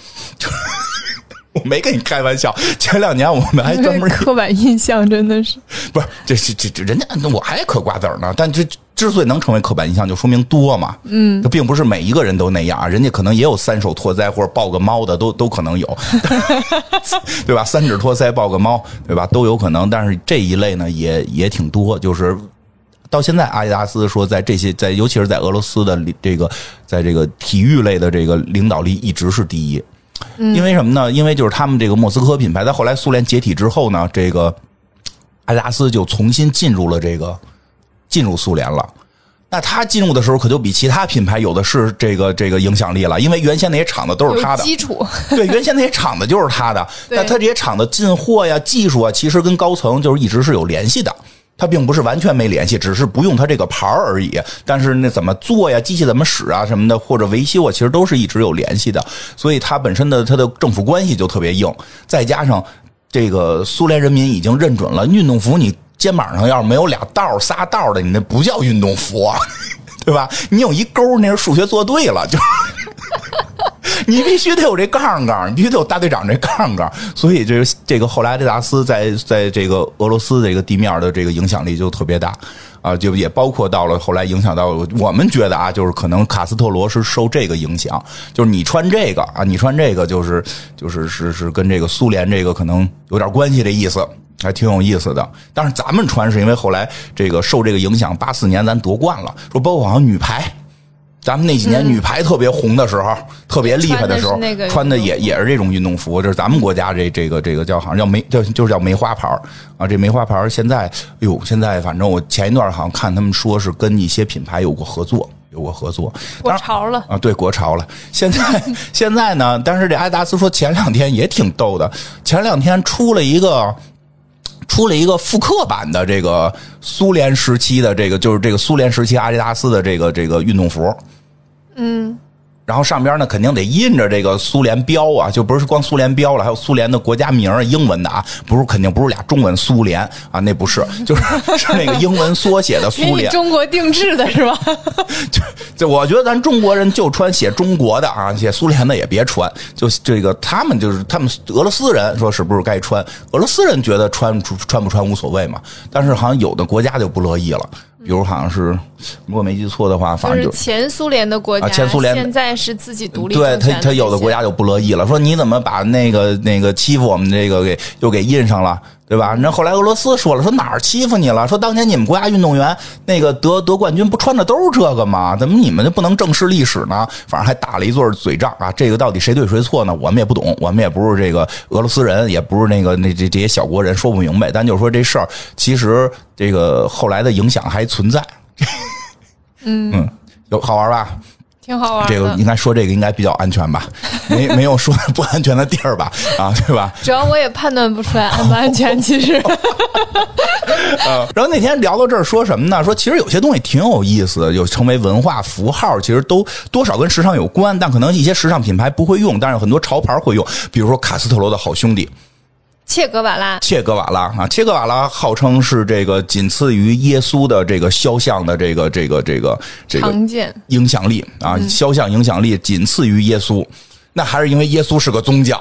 我没跟你开玩笑，前两年我们还专门刻板印象真的是不是这这这这人家我还嗑瓜子呢，但这之所以能成为刻板印象，就说明多嘛，嗯，这并不是每一个人都那样，人家可能也有三手托腮或者抱个猫的，都都可能有，对吧？三指托腮抱个猫，对吧？都有可能，但是这一类呢也也挺多，就是到现在阿迪达斯说在这些在尤其是在俄罗斯的这个在这个体育类的这个领导力一直是第一。因为什么呢？因为就是他们这个莫斯科品牌，在后来苏联解体之后呢，这个阿迪达斯就重新进入了这个进入苏联了。那他进入的时候，可就比其他品牌有的是这个这个影响力了。因为原先那些厂子都是他的基础，对，原先那些厂子就是他的。那他这些厂子进货呀、技术啊，其实跟高层就是一直是有联系的。他并不是完全没联系，只是不用他这个牌而已。但是那怎么做呀？机器怎么使啊？什么的，或者维修啊，其实都是一直有联系的。所以它本身的它的政府关系就特别硬。再加上这个苏联人民已经认准了，运动服你肩膀上要是没有俩道仨道的，你那不叫运动服，对吧？你有一勾，那是数学做对了，就。你必须得有这杠杠，你必须得有大队长这杠杠，所以这个这个后来阿迪达斯在在这个俄罗斯这个地面的这个影响力就特别大啊，就也包括到了后来影响到我们觉得啊，就是可能卡斯特罗是受这个影响，就是你穿这个啊，你穿这个就是就是是是跟这个苏联这个可能有点关系的意思，还挺有意思的。但是咱们穿是因为后来这个受这个影响，八四年咱夺冠了，说包括好像女排。咱们那几年女排特别红的时候，特别厉害的时候，穿的也也是这种运动服。就是咱们国家这这个这个叫好像叫梅，叫就是叫梅花牌啊。这梅花牌现在，哎呦，现在反正我前一段好像看他们说是跟一些品牌有过合作，有过合作。国潮了啊，对，国潮了。现在 现在呢，但是这阿迪达斯说前两天也挺逗的，前两天出了一个出了一个复刻版的这个苏联时期的这个，就是这个苏联时期阿迪达斯的这个这个运动服。嗯，然后上边呢肯定得印着这个苏联标啊，就不是光苏联标了，还有苏联的国家名英文的啊，不是肯定不是俩中文苏联啊，那不是，就是是那个英文缩写的苏联，中国定制的是吧？就就我觉得咱中国人就穿写中国的啊，写苏联的也别穿，就这个他们就是他们俄罗斯人说是不是该穿？俄罗斯人觉得穿穿不穿无所谓嘛，但是好像有的国家就不乐意了。比如好像是，如果没记错的话，反正就是前苏联的国家，前苏联现在是自己独立。对他，他有的国家就不乐意了，说你怎么把那个那个欺负我们这个给又给印上了，对对吧？那后来俄罗斯说了，说哪儿欺负你了？说当年你们国家运动员那个得得冠军不穿的都是这个吗？怎么你们就不能正视历史呢？反正还打了一座嘴仗啊！这个到底谁对谁错呢？我们也不懂，我们也不是这个俄罗斯人，也不是那个那这这些小国人，说不明白。但就是说这事儿，其实这个后来的影响还存在。嗯嗯，有好玩吧？挺好玩。这个应该说这个应该比较安全吧？没没有说 不安全的地儿吧？啊，对吧？主要我也判断不出来安不安全，其实。呃，然后那天聊到这儿，说什么呢？说其实有些东西挺有意思的，有成为文化符号，其实都多少跟时尚有关，但可能一些时尚品牌不会用，但是很多潮牌会用，比如说卡斯特罗的好兄弟。切格瓦拉，切格瓦拉啊，切格瓦拉号称是这个仅次于耶稣的这个肖像的这个这个这个这个常见影响力啊，肖像影响力仅次于耶稣，那还是因为耶稣是个宗教。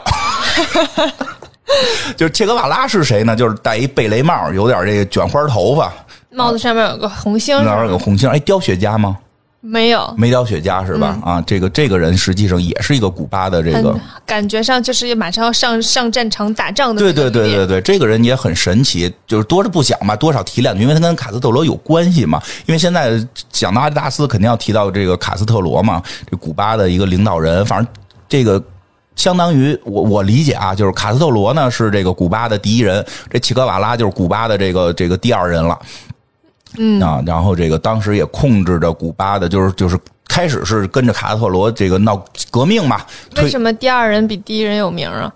就是切格瓦拉是谁呢？就是戴一贝雷帽，有点这个卷花头发，帽子上面有个红星，哪有个红星？哎，雕雪茄吗？没有，没雕雪茄是吧？啊，这个这个人实际上也是一个古巴的这个，感觉上就是马上要上上战场打仗的。对对对对对，这个人也很神奇，就是多着不讲嘛，多少提两句，因为他跟卡斯特罗有关系嘛。因为现在讲到阿迪达斯，肯定要提到这个卡斯特罗嘛，这古巴的一个领导人。反正这个相当于我我理解啊，就是卡斯特罗呢是这个古巴的第一人，这切格瓦拉就是古巴的这个这个第二人了。嗯啊，然后这个当时也控制着古巴的，就是就是开始是跟着卡特罗这个闹革命嘛。为什么第二人比第一人有名啊？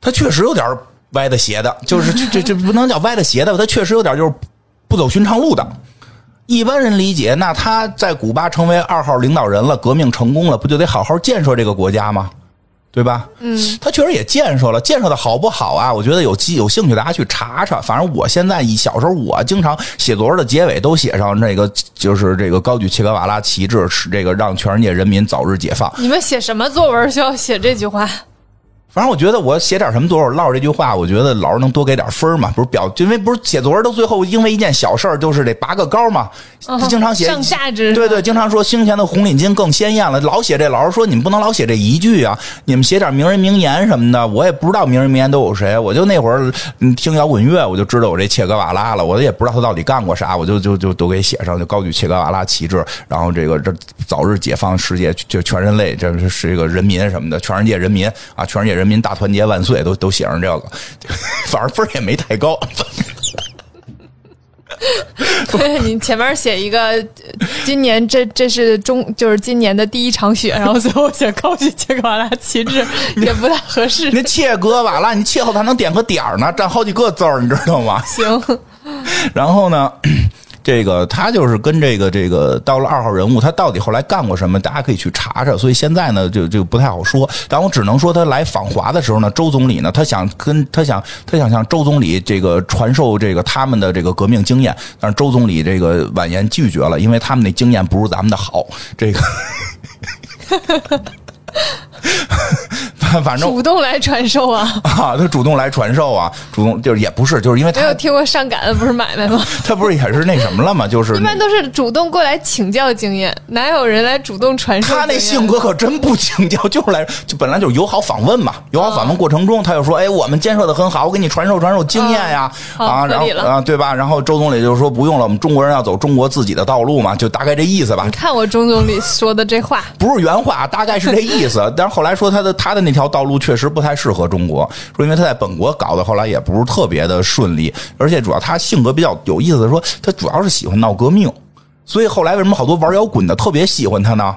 他确实有点歪的斜的，就是这这这不能叫歪的斜的，他确实有点就是不走寻常路的。一般人理解，那他在古巴成为二号领导人了，革命成功了，不就得好好建设这个国家吗？对吧？嗯，他确实也建设了，建设的好不好啊？我觉得有机有兴趣大家去查查。反正我现在一小时候，我经常写作文的结尾都写上那个，就是这个高举切格瓦拉旗帜，使这个让全世界人民早日解放。你们写什么作文需要写这句话？反正我觉得我写点什么作文，唠着这句话，我觉得老师能多给点分嘛？不是表，因为不是写作文到最后，因为一件小事儿，就是得拔个高嘛。经常写上价值，对对，经常说胸前的红领巾更鲜艳了，老写这。老师说你们不能老写这一句啊，你们写点名人名言什么的。我也不知道名人名言都有谁，我就那会儿听摇滚乐，我就知道我这切格瓦拉了。我也不知道他到底干过啥，我就就就都给写上，就高举切格瓦拉旗帜，然后这个这早日解放世界，就全人类，这是这个人民什么的，全世界人民啊，全世界人民大团结万岁，都都写上这个，反正分也没太高。对你前面写一个，今年这这是中就是今年的第一场雪，然后最后写高举切格瓦拉旗帜 也不太合适。那切格瓦拉，你切后还能点个点儿呢，占好几个字儿，你知道吗？行。然后呢？这个他就是跟这个这个到了二号人物，他到底后来干过什么？大家可以去查查。所以现在呢，就就不太好说。但我只能说，他来访华的时候呢，周总理呢，他想跟他想他想向周总理这个传授这个他们的这个革命经验，但是周总理这个婉言拒绝了，因为他们那经验不如咱们的好。这个。反正主动来传授啊 啊，他主动来传授啊，主动就是也不是，就是因为他没有听过上赶的不是买卖吗？他不是也是那什么了吗？就是一般都是主动过来请教经验，哪有人来主动传授？他那性格可真不请教，就是来就本来就是友好访问嘛。友好访问过程中，他就说：“哎，我们建设的很好，我给你传授传授经验呀。”啊，然后啊，对吧？然后周总理就说：“不用了，我们中国人要走中国自己的道路嘛，就大概这意思吧。”你看我周总理说的这话不是原话，大概是这意思。但是后来说他的他的那条道路确实不太适合中国，说因为他在本国搞的后来也不是特别的顺利，而且主要他性格比较有意思的说，他主要是喜欢闹革命，所以后来为什么好多玩摇滚的特别喜欢他呢？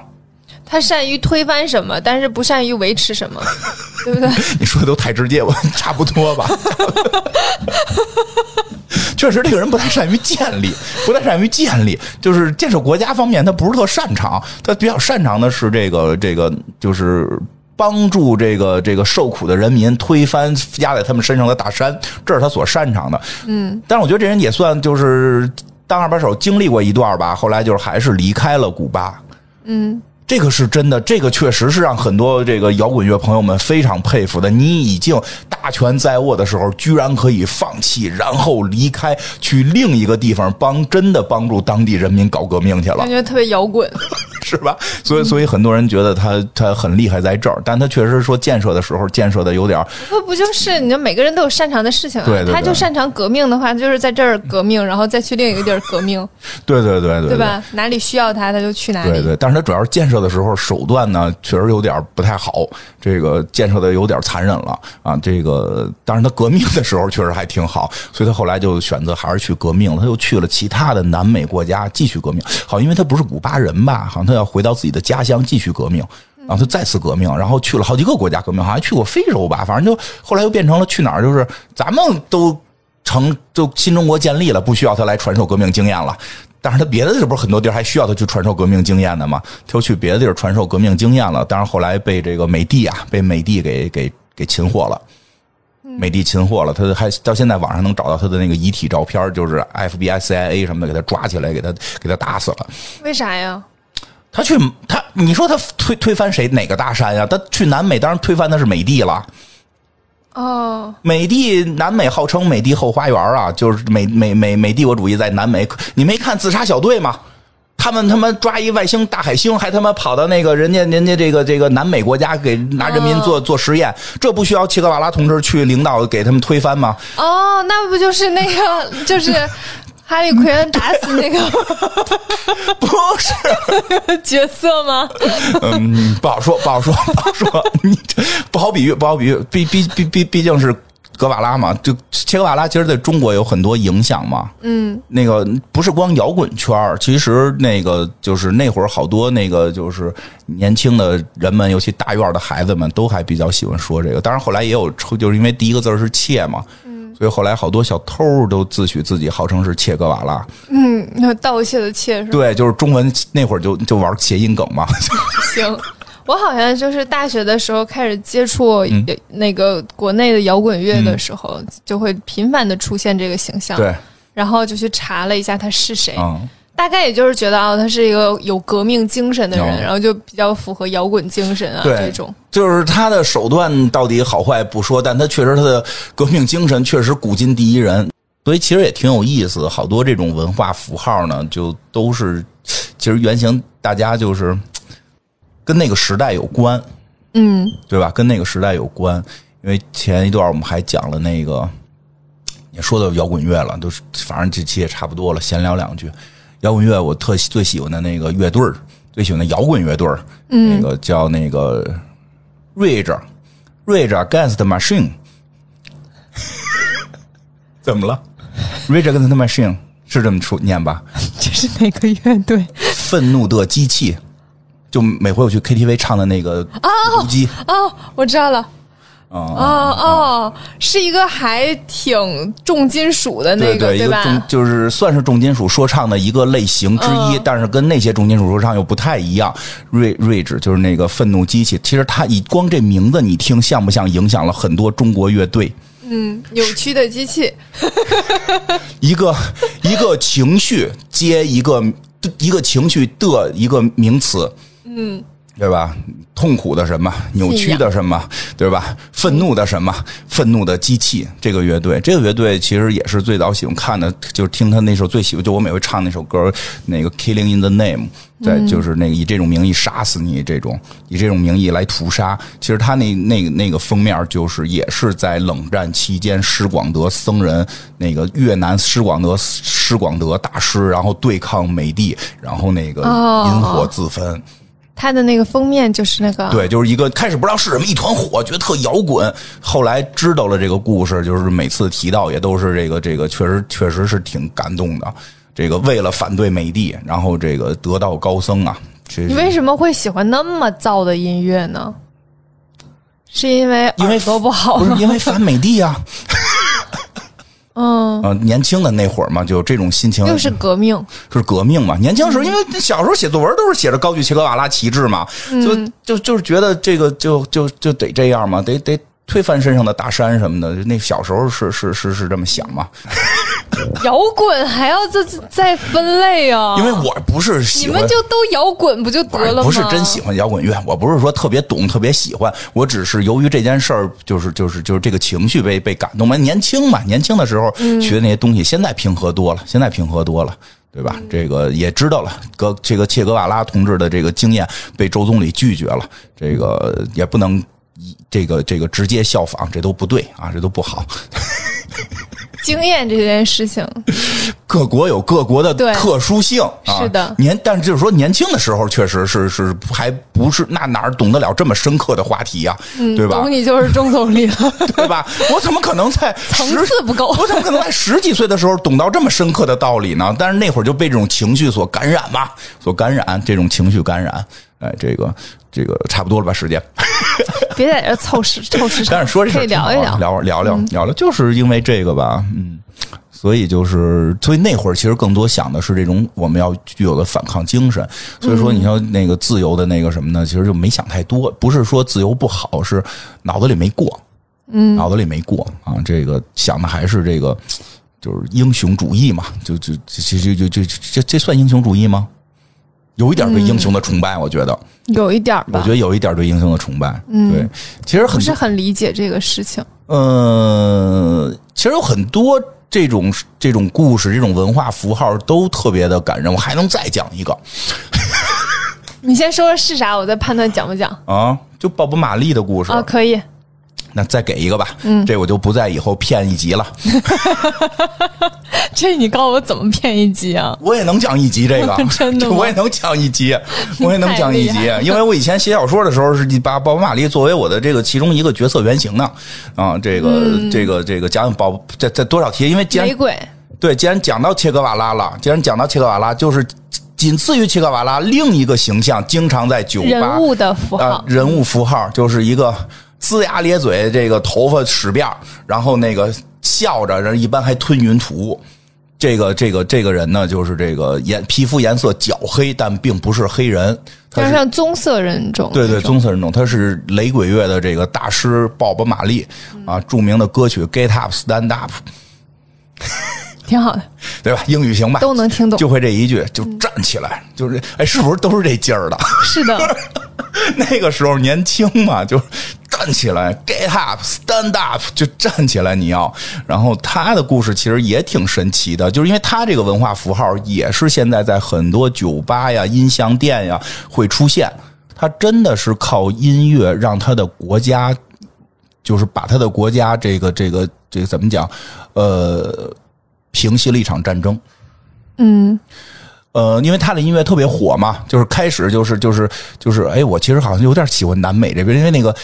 他善于推翻什么，但是不善于维持什么，对不对？你说的都太直接，我差不多吧。确实，这个人不太善于建立，不太善于建立，就是建设国家方面他不是特擅长，他比较擅长的是这个这个就是帮助这个这个受苦的人民推翻压在他们身上的大山，这是他所擅长的。嗯，但是我觉得这人也算就是当二把手经历过一段吧，后来就是还是离开了古巴。嗯。这个是真的，这个确实是让很多这个摇滚乐朋友们非常佩服的。你已经大权在握的时候，居然可以放弃，然后离开，去另一个地方帮真的帮助当地人民搞革命去了。感觉特别摇滚。是吧？所以，所以很多人觉得他他很厉害在这儿，但他确实说建设的时候建设的有点儿不不就是你说每个人都有擅长的事情啊？对对对他就擅长革命的话，就是在这儿革命，然后再去另一个地儿革命，对对对对对吧？哪里需要他，他就去哪里。对对，但是他主要是建设的时候手段呢，确实有点不太好，这个建设的有点残忍了啊。这个，但是他革命的时候确实还挺好，所以他后来就选择还是去革命了。他又去了其他的南美国家继续革命，好，因为他不是古巴人吧？好像他要回到自己的家乡继续革命。然后他再次革命，然后去了好几个国家革命，好像去过非洲吧，反正就后来又变成了去哪儿，就是咱们都成就新中国建立了，不需要他来传授革命经验了。但是他别的这不是很多地儿还需要他去传授革命经验的吗？他又去别的地儿传授革命经验了。但是后来被这个美帝啊，被美帝给给给擒获了。美帝擒获了，他还到现在网上能找到他的那个遗体照片，就是 FBI、CIA 什么的给他抓起来，给他给他打死了。为啥呀？他去他，你说他推推翻谁哪个大山呀？他去南美，当然推翻的是美帝了。哦，美帝南美号称美帝后花园啊，就是美美美美帝国主义在南美。你没看自杀小队吗？他们他妈抓一外星大海星，还他妈跑到那个人家人家这个这个南美国家给拿人民做做实验，这不需要切格瓦拉同志去领导给他们推翻吗？哦，那不就是那个就是哈利奎恩打死那个 不是，角色吗？嗯，不好说，不好说，不好说，你这不好比喻，不好比喻，毕毕毕毕毕竟是格瓦拉嘛，就切格瓦拉其实在中国有很多影响嘛。嗯，那个不是光摇滚圈儿，其实那个就是那会儿好多那个就是年轻的人们，尤其大院的孩子们，都还比较喜欢说这个。当然后来也有抽，就是因为第一个字儿是切嘛，嗯，所以后来好多小偷都自诩自己号称是切格瓦拉。嗯，那盗窃的窃是吧？对，就是中文那会儿就就玩谐音梗嘛。行，我好像就是大学的时候开始接触嗯那个国内的摇滚乐的时候，就会频繁的出现这个形象。对，然后就去查了一下他是谁，嗯。大概也就是觉得啊，他是一个有革命精神的人，嗯然后就比较符合摇滚精神啊这种。就是他的手段到底好坏不说，但他确实他的革命精神确实古今第一人，所以其实也挺有意思。好多这种文化符号呢，就都是其实原型大家就是跟那个时代有关，嗯对吧？跟那个时代有关。因为前一段我们还讲了那个，也说到摇滚乐了，都是反正这期也差不多了，闲聊两句。摇滚乐我特喜最喜欢的那个乐队儿，最喜欢的摇滚乐队儿，那个叫那个 Rage Rage Against the Machine，怎么了？Rage Against the Machine 是这么说念吧？这是哪个乐队？愤怒的机器，就每回我去 KTV 唱的那个啊机哦，我知道了。啊。哦哦，是一个还挺重金属的那个，对一个重吧？就是算是重金属说唱的一个类型之一，嗯但是跟那些重金属说唱又不太一样。瑞瑞智就是那个愤怒机器，其实它以光这名字你听像不像影响了很多中国乐队？嗯，扭曲的机器。一个一个情绪接一个一个情绪的一个名词，嗯，对吧？痛苦的什么，扭曲的什么，对吧？愤怒的什么，愤怒的机器。这个乐队，这个乐队其实也是最早喜欢看的，就是听他那首最喜欢，就我每回唱那首歌，那个《Killing in the Name》。在就是那个以这种名义杀死你，这种以这种名义来屠杀。其实他那那个那个封面就是也是在冷战期间施广德僧人那个越南施广德施广德大师，然后对抗美帝，然后那个哦引火自焚。它的那个封面就是那个，对，就是一个开始不知道是什么，一团火，觉得特摇滚。后来知道了这个故事，就是每次提到也都是这个这个，确实确实是挺感动的。这个为了反对美帝，然后这个得道高僧啊，你为什么会喜欢那么燥的音乐呢？是因为因为耳朵不好吗？不是因为反美帝啊？嗯，呃，年轻的那会儿嘛，就这种心情，又是革命，是革命嘛。年轻时候，因为小时候写作文都是写着高举切格瓦拉旗帜嘛，就就就是觉得这个就就就得这样嘛，得得推翻身上的大山什么的。那小时候是是是是这么想嘛。摇滚还要再再分类啊？因为我不是喜欢你们就都摇滚不就得了吗？不是真喜欢摇滚乐，我不是说特别懂、特别喜欢，我只是由于这件事儿，就是就是就是这个情绪被被感动嘛。年轻嘛，年轻的时候学的那些东西，现在平和多了，现在平和多了，对吧？这个也知道了，哥这个切格瓦拉同志的这个经验被周总理拒绝了，这个也不能以这个这个直接效仿，这都不对啊，这都不好。经验这件事情，各国有各国的特殊性，啊、是的年，但就是说年轻的时候，确实是是还不是那哪儿懂得了这么深刻的话题呀、对吧懂？你就是钟总理了，对吧？我怎么可能在层十次不够。我怎么可能在十几岁的时候懂到这么深刻的道理呢？但是那会儿就被这种情绪所感染嘛，所感染，这种情绪感染，哎，这个这个差不多了吧？时间，别在这凑时凑时长，但是说这事可以聊一聊。聊聊聊聊聊，就是因为这个吧，嗯。所以就是，所以那会儿其实更多想的是这种我们要具有的反抗精神。所以说，你像那个自由的那个什么呢？其实就没想太多，不是说自由不好，是脑子里没过，嗯，脑子里没过啊。这个想的还是这个，就是英雄主义嘛，就就就就就就这这算英雄主义吗？有一点对英雄的崇拜，我觉得，有一点吧我觉，得有一点对英雄的崇拜。嗯，对，其实很不是很理解这个事情。呃，其实有很多这种这种故事、这种文化符号都特别的感人。我还能再讲一个你先说说是啥，我再判断讲不讲啊，就鲍勃·马利的故事。啊？可以，那再给一个吧，嗯，这我就不再以后骗一集了，这你告诉我怎么骗一集啊？我也能讲一集这个，真的 我也能讲一集，我也能讲一集因为我以前写小说的时候是把宝·马利作为我的这个其中一个角色原型呢，啊，这个、这个这个讲讲鲍这这多少题，因为既然对，既然讲到切格瓦拉了，既然讲到切格瓦拉，就是仅次于切格瓦拉另一个形象，经常在酒吧人物的符啊、号，人物符号就是一个龇牙咧嘴，这个头发屎辫儿然后那个笑着，人一般还吞云吐雾。这个这个这个人呢，就是这个颜皮肤颜色较黑，但并不是黑人，他加是像棕色人种，对对，棕色人种，他是雷鬼乐的这个大师鲍勃·马利啊，著名的歌曲《Get Up Stand Up》，挺好的，对吧？英语行吧？都能听懂。就会这一句，就站起来，就是哎，是不是都是这劲儿的？是的，那个时候年轻嘛，就站起来，get up，stand up，就站起来，你要。然后他的故事其实也挺神奇的，就是因为他这个文化符号也是现在在很多酒吧呀、音像店呀会出现。他真的是靠音乐让他的国家，就是把他的国家这个这个这个怎么讲，呃，平息了一场战争。嗯，呃，因为他的音乐特别火嘛，就是开始就是就是就是，哎，我其实好像有点喜欢南美这边，因为那个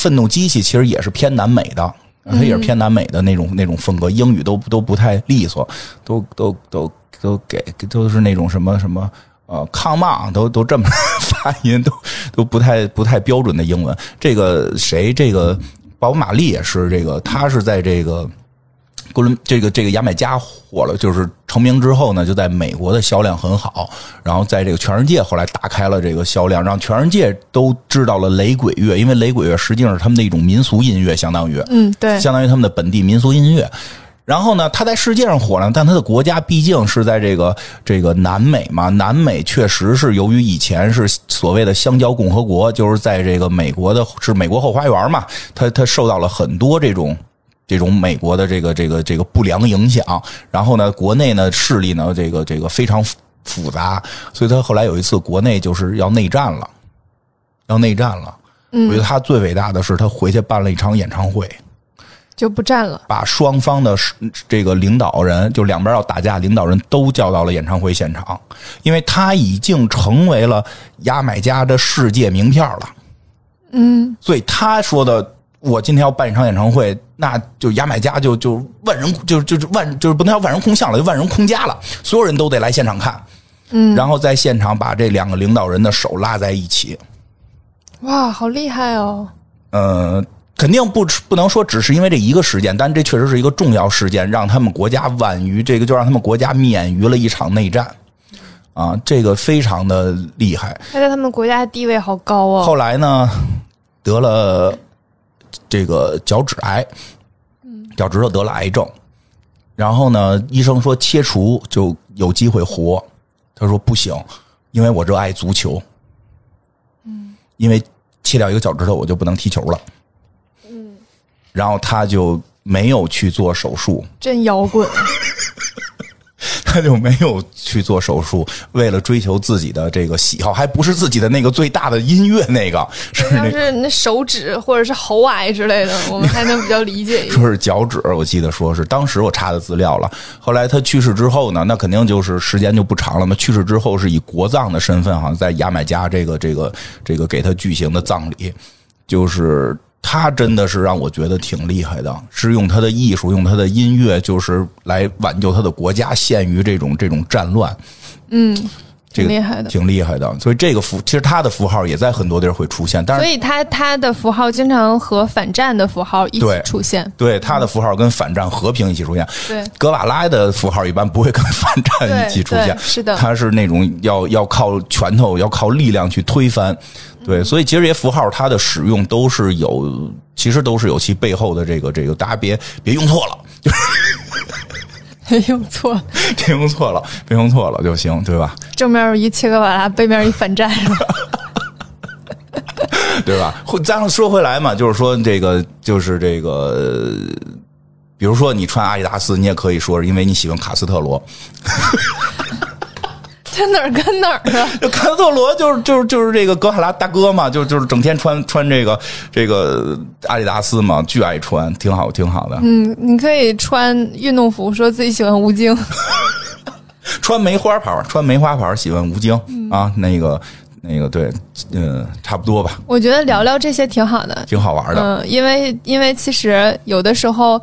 愤怒机器其实也是偏南美的，它也是偏南美的那种、那种风格，英语都都不太利索，都都都都给都是那种什么什么。呃，come on，都都这么发音，都都不太不太标准的英文。这个谁，这个宝·马丽也是这个，他是在这个哥伦这个这个牙买加火了，就是成名之后呢，就在美国的销量很好，然后在这个全世界后来打开了这个销量，让全世界都知道了雷鬼乐，因为雷鬼乐实际上是他们的一种民俗音乐，相当于嗯，对，相当于他们的本地民俗音乐。然后呢，它在世界上火了，但它的国家毕竟是在这个这个南美嘛。南美确实是由于以前是所谓的香蕉共和国，就是在这个美国的是美国后花园嘛，它它受到了很多这种。这种美国的这个这个这个不良影响，然后呢，国内呢势力呢这个这个非常复复杂，所以他后来有一次国内就是要内战了，要内战了。我觉得他最伟大的是他回去办了一场演唱会，就不战了。把双方的这个领导人，就两边要打架，领导人都叫到了演唱会现场，因为他已经成为了牙买加的世界名片了。嗯，所以他说的，我今天要办一场演唱会，那就牙买加就就万人就就是万就是不能叫万人空巷了，就万人空家了，所有人都得来现场看。嗯，然后在现场把这两个领导人的手拉在一起，哇，好厉害哦！呃，肯定不不能说只是因为这一个事件，但这确实是一个重要事件，让他们国家晚于这个，就让他们国家免于了一场内战。啊，这个非常的厉害。他在他们国家地位好高哦。后来呢，得了这个脚趾癌，脚趾头得了癌症，然后呢，医生说切除就有机会活，他说不行，因为我热爱足球，嗯，因为切掉一个脚趾头我就不能踢球了，嗯，然后他就没有去做手术，真摇滚，他就没有去做手术，为了追求自己的这个喜好，还不是自己的那个最大的音乐那个，是要那是那手指或者是喉癌之类的，我们还能比较理解一 点。说是脚趾，我记得说是当时我查的资料了。后来他去世之后呢，那肯定就是时间就不长了嘛。去世之后是以国葬的身份，好像在牙买加这个这个这个给他举行的葬礼，就是他真的是让我觉得挺厉害的，是用他的艺术，用他的音乐，就是来挽救他的国家，陷于这种这种战乱。嗯，这个挺厉害的。挺厉害的。所以这个符，其实他的符号也在很多地儿会出现，但是所以他他的符号经常和反战的符号一起出现。对他的符号跟反战和平一起出现。对格瓦拉的符号一般不会跟反战一起出现，是的他是那种要要靠拳头、要靠力量去推翻。对，所以其实这些符号它的使用都是有，其实都是有其背后的这个这个，大家别别用错了，别 用错，别用错了，别用错了就行，对吧？正面一切格瓦拉，背面一反战，是吧？对吧？会咱说回来嘛，就是说这个，就是这个，呃比如说你穿阿迪达斯，你也可以说是因为你喜欢卡斯特罗。这哪儿跟哪儿啊？就卡斯特罗就是就是就是这个格哈拉大哥嘛，就就是整天穿穿这个这个阿迪达斯嘛，巨爱穿，挺好挺好的。嗯，你可以穿运动服，说自己喜欢吴京。穿梅花牌，穿梅花牌，喜欢吴京、啊，那个那个对，嗯，差不多吧，我觉得聊聊这些挺好的。挺好玩的。嗯，因为因为其实有的时候，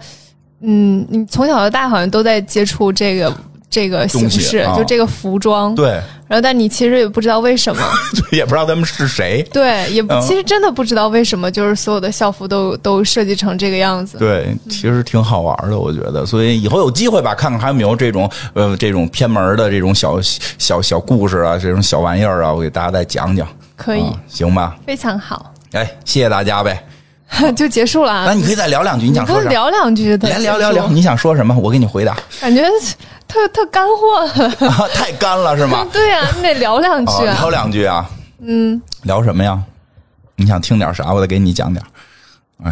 嗯，你从小到大好像都在接触这个这个形式，啊就这个服装。对，然后，但你其实也不知道为什么，也不知道他们是谁。对，也其实真的不知道为什么，就是所有的校服都都设计成这个样子。对，其实挺好玩的，我觉得。所以以后有机会吧，看看还有没有这种呃这种偏门的这种小小小故事啊，这种小玩意儿啊，我给大家再讲讲。可以，啊行吧？非常好，哎，谢谢大家呗。就结束了啊。那你可以再聊两句，你想说啥？聊两句的，来聊聊聊，你想说什么？我给你回答。感觉特特干货。啊，太干了是吗？对呀、你得聊两啊，句啊。聊两句啊。嗯，聊什么呀？你想听点啥？我再给你讲点。哎。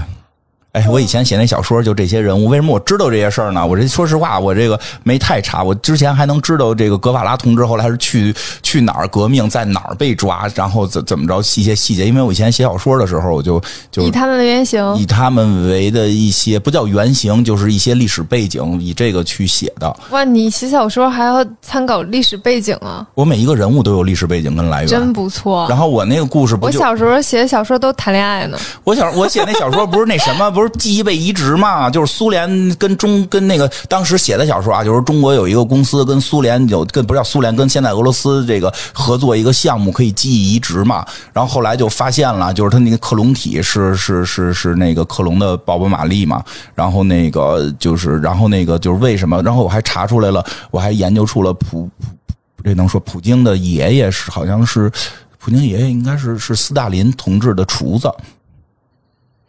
哎，我以前写那小说就这些人物，为什么我知道这些事儿呢？我这说实话，我这个没太查。我之前还能知道这个格瓦拉同志后来是去去哪儿革命，在哪儿被抓，然后怎怎么着一些细节。因为我以前写小说的时候，我就就以他们为原型，以他们为的一些不叫原型，就是一些历史背景，以这个去写的。哇，你写小说还要参考历史背景啊，我每一个人物都有历史背景跟来源。真不错。然后我那个故事不就我小时候写的小说都谈恋爱呢，我小我写那小说不是那什么，不是记忆被移植嘛？就是苏联跟中跟那个当时写的小说啊，就是中国有一个公司跟苏联有跟不是叫苏联跟现在俄罗斯这个合作一个项目，可以记忆移植嘛。然后后来就发现了，就是他那个克隆体是是是是那个克隆的鲍勃玛丽嘛。然后那个就是然后那个就是为什么？然后我还查出来了，我还研究出了普普这能说普京的爷爷是好像是。普京爷爷应该是是斯大林同志的厨子，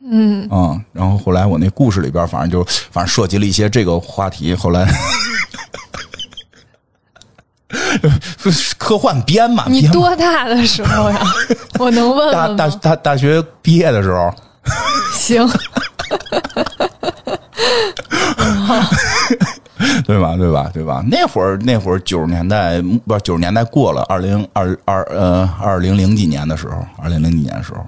嗯，嗯，然后后来我那故事里边，反正就反正涉及了一些这个话题。后来科幻编嘛，你多大的时候呀？我能问大大？大大学毕业的时候，行，对吧？对吧？对吧？那会儿那会儿九十年代不是九十年代过了，二零二二呃二零零几年的时候，二零零几年的时候。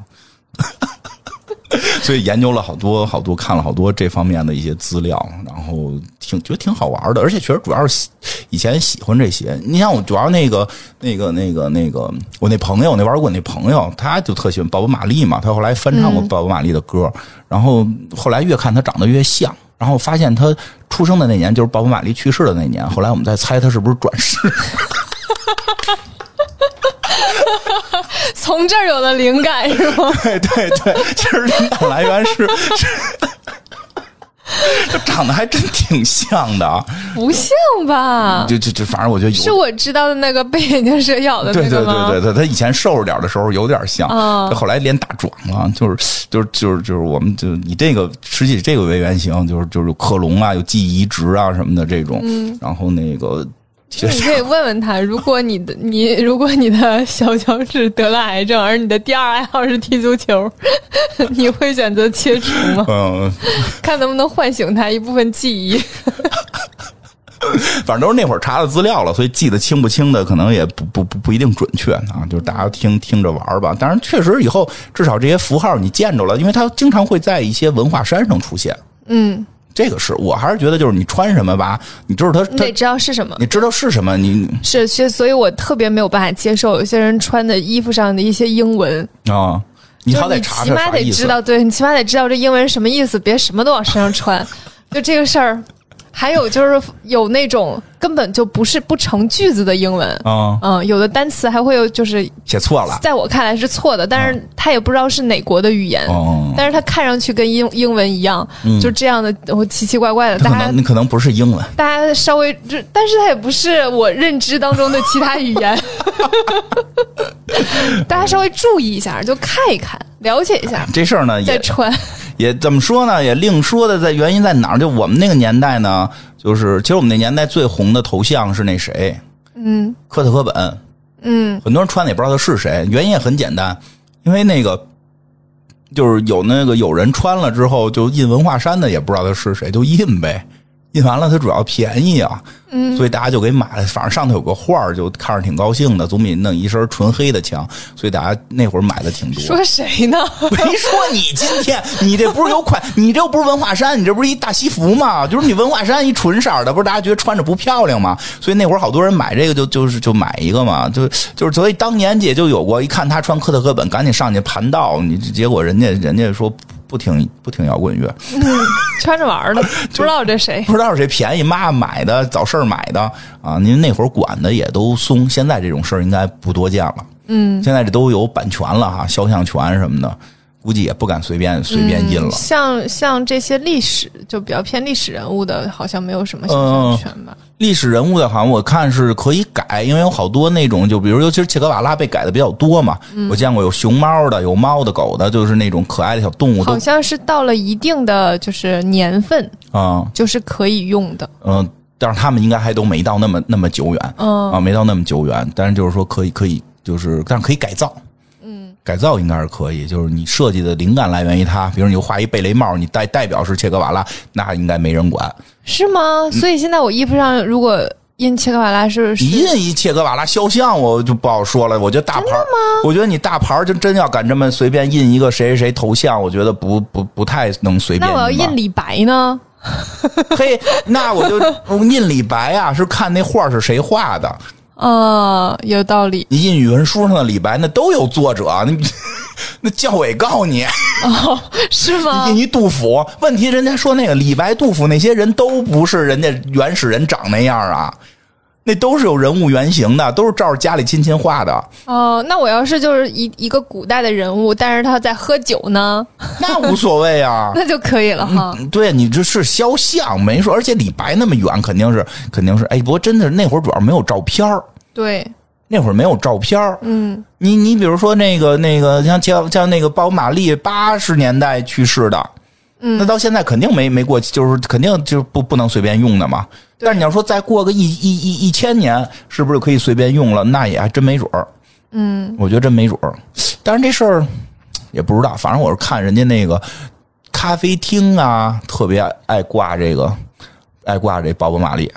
所以研究了好多好多，看了好多这方面的一些资料，然后挺觉得挺好玩的，而且确实主要是喜以前喜欢这些。你像我主要那个那个那个那个我那朋友，那玩过我那朋友，他就特喜欢鲍勃玛丽嘛，他后来翻唱过鲍勃玛丽的歌，然后后来越看他长得越像，然后发现他出生的那年就是鲍勃玛丽去世的那年，后来我们在猜他是不是转世。从这儿有了灵感 是吗？对对对，其实灵感来源是 是，他长得还真挺像的，啊不像吧？就就就反正我觉得有。是我知道的那个被眼镜蛇咬的对对那个吗？对对对，他以前瘦着点的时候有点像，哦后来脸打壮了，就是就是就是就是我们就以这个实际这个为原型，就是就是克隆啊，有记忆移植啊什么的这种，然后那个你可以问问他，如果你的你如果你的小脚趾得了癌症，而你的第二爱好是踢足球，你会选择切除吗？嗯。看能不能唤醒他一部分记忆。反正都是那会儿查的资料了，所以记得清不清的可能也不不不不一定准确啊，就是大家听听着玩儿吧。当然，确实以后至少这些符号你见着了，因为它经常会在一些文化衫上出现。嗯，这个是我还是觉得就是你穿什么吧，你知道它它你得知道是什么。你知道是什么，你是，其实所以我特别没有办法接受有些人穿的衣服上的一些英文，啊，你就是你好歹查起码得知。道，对你起码得知道这英文是什么意思，别什么都往身上穿。就这个事儿，还有就是有那种根本就不是不成句子的英文，啊，嗯，有的单词还会有就是写错了。在我看来是错的，但是他也不知道是哪国的语言，哦，但是他看上去跟英英文一样，就这样的，我奇奇怪怪的，大家能你可能不是英文。大家稍微，就但是他也不是我认知当中的其他语言，大家稍微注意一下，就看一看，了解一下，这事儿呢，也再穿。也怎么说呢？也另说的在原因在哪儿？就我们那个年代呢，就是其实我们那年代最红的头像是那谁，嗯科特·科本。嗯很多人穿的也不知道他是谁，原因也很简单，因为那个就是有那个有人穿了之后就印文化衫的，也不知道他是谁，就印呗。印完了，它主要便宜啊，嗯，所以大家就给买了。反正上头有个画儿就看着挺高兴的，总比弄一身纯黑的强。所以大家那会儿买的挺多。说谁呢？没说你今天，你这不是有款，你这不是文化衫，你这不是一大西服吗？就是你文化衫一纯色的，不是大家觉得穿着不漂亮吗？所以那会儿好多人买这个就就是就买一个嘛，就就是所以当年姐就有过，一看他穿科特·科本，赶紧上去盘道，你结果人家人家说不听不听摇滚乐，穿着玩儿的，不知道这谁。不知道谁便宜妈买的早市儿买的啊，您那会儿管的也都松，现在这种事儿应该不多见了。嗯，现在这都有版权了哈，肖像权什么的，估计也不敢随便随便印了。嗯像像这些历史就比较偏历史人物的，好像没有什么肖嗯像权吧？历史人物的，好像我看是可以改，因为有好多那种，就比如尤其是切格瓦拉被改的比较多嘛。嗯我见过有熊猫的，有猫的、狗的，就是那种可爱的小动物好像是到了一定的就是年份，啊就是可以用的。嗯、但是他们应该还都没到那么那么久远嗯啊，没到那么久远。但是就是说可以可以，就是但是可以改造。嗯，改造应该是可以，就是你设计的灵感来源于它，比如你画一贝雷帽，你代代表是切格瓦拉，那应该没人管。是吗？所以现在我衣服上如果印切格瓦拉是是你印一切格瓦拉肖像，我就不好说了。我觉得大牌儿，我觉得你大牌就真要敢这么随便印一个谁谁谁头像，我觉得不不不太能随便那我要印李白呢？嘿，那我就 印李白啊，是看那画是谁画的。啊，有道理。你印语文书上的李白，那都有作者，那 那教委告你。哦，是吗 印？一杜甫，问题人家说那个李白、杜甫那些人都不是人家原始人长那样啊，那都是有人物原型的，都是照着家里亲戚画的。哦，那我要是就是一一个古代的人物，但是他在喝酒呢，那无所谓啊。那就可以了哈。对你这是肖像没说，而且李白那么远，肯定是肯定是。哎，不过真的那会儿主要没有照片儿对，那会儿没有照片儿嗯，你你比如说那个那个像像像那个包玛丽八十年代去世的，嗯那到现在肯定没没过期，就是肯定就不不能随便用的嘛。但是你要说再过个一一一一千年，是不是可以随便用了？那也还真没准儿。嗯，我觉得真没准儿。但是这事儿也不知道，反正我是看人家那个咖啡厅啊，特别爱挂这个，爱挂这宝宝玛丽，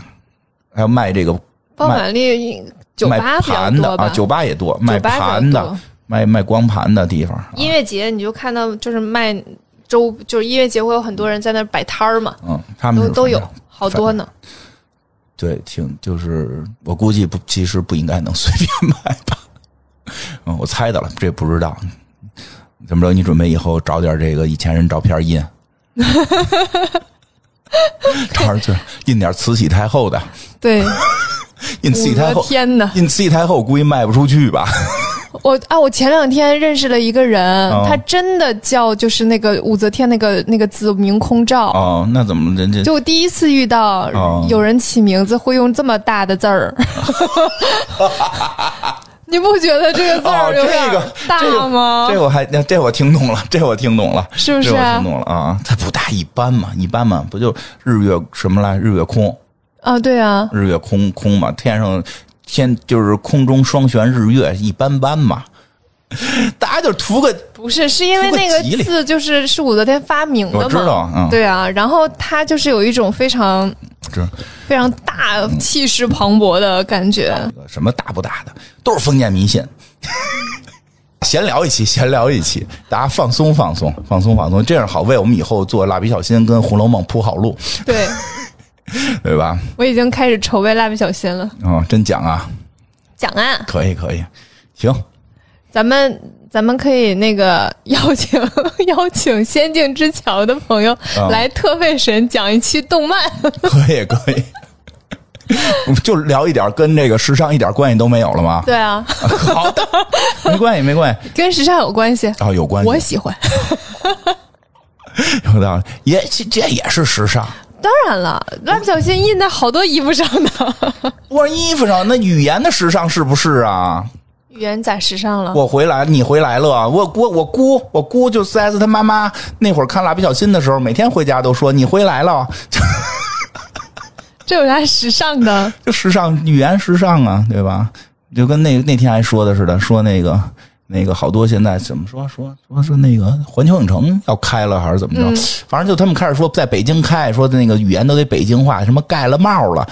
还有卖这个宝玛丽酒卖吧盘的？啊，酒吧也多，卖盘的，卖卖光盘的地方。啊音乐节你就看到就是卖周，就是音乐节会有很多人在那儿摆摊儿嘛，嗯，他们都都有好多呢。对，挺就是我估计不，其实不应该能随便 买吧。嗯，我猜的了，这不知道。怎么着？你准备以后找点这个以前人照片印，找点就印点慈禧太后的，对，印慈禧太后，天哪！印慈禧太后估计卖不出去吧？我啊，我前两天认识了一个人，哦他真的叫就是那个武则天那个那个字明空照。哦，那怎么人家就我第一次遇到哦有人起名字会用这么大的字儿，你不觉得这个字哦，儿有点这个大吗？这我还这我听懂了，这我听懂了，是不是这我听懂了啊？它不大一般嘛，一般嘛，不就日月什么来？日月空，啊，对啊，日月空空嘛，天上天就是空中双悬日月，一般般嘛。大家就图个不是，是因为那个字就是是武则天发明的嘛。我知道嗯对啊，然后它就是有一种非常这非常大、气势磅礴的感觉。什么大不大的，都是封建迷信。闲聊一期，闲聊一期，大家放松放松，放松放松，这样好为我们以后做蜡笔小新跟《红楼梦》铺好路，对，对吧？我已经开始筹备蜡笔小新了。哦，真讲啊，讲啊，可以可以，行，咱们咱们可以那个邀 请邀请《仙境之桥》的朋友啊来特费神讲一期动漫。可以可以，就聊一点跟这个时尚一点关系都没有了吗？对啊，好的，没关系没关系，跟时尚有关系。哦，有关系，我喜欢。有道理，也这这也是时尚。当然了，蜡笔小新印在好多衣服上呢。我说衣服上那语言的时尚是不是啊？语言咋时尚了？我回来，你回来了。我姑我姑，我姑就四 S 他妈妈那会儿看蜡笔小新的时候，每天回家都说你回来了，这有啥时尚的？就时尚语言时尚啊，对吧？就跟那那天还说的似的，说那个那个好多现在怎么说说说说那个环球影城要开了还是怎么着？反正就他们开始说在北京开，说的那个语言都得北京话，什么盖了帽了。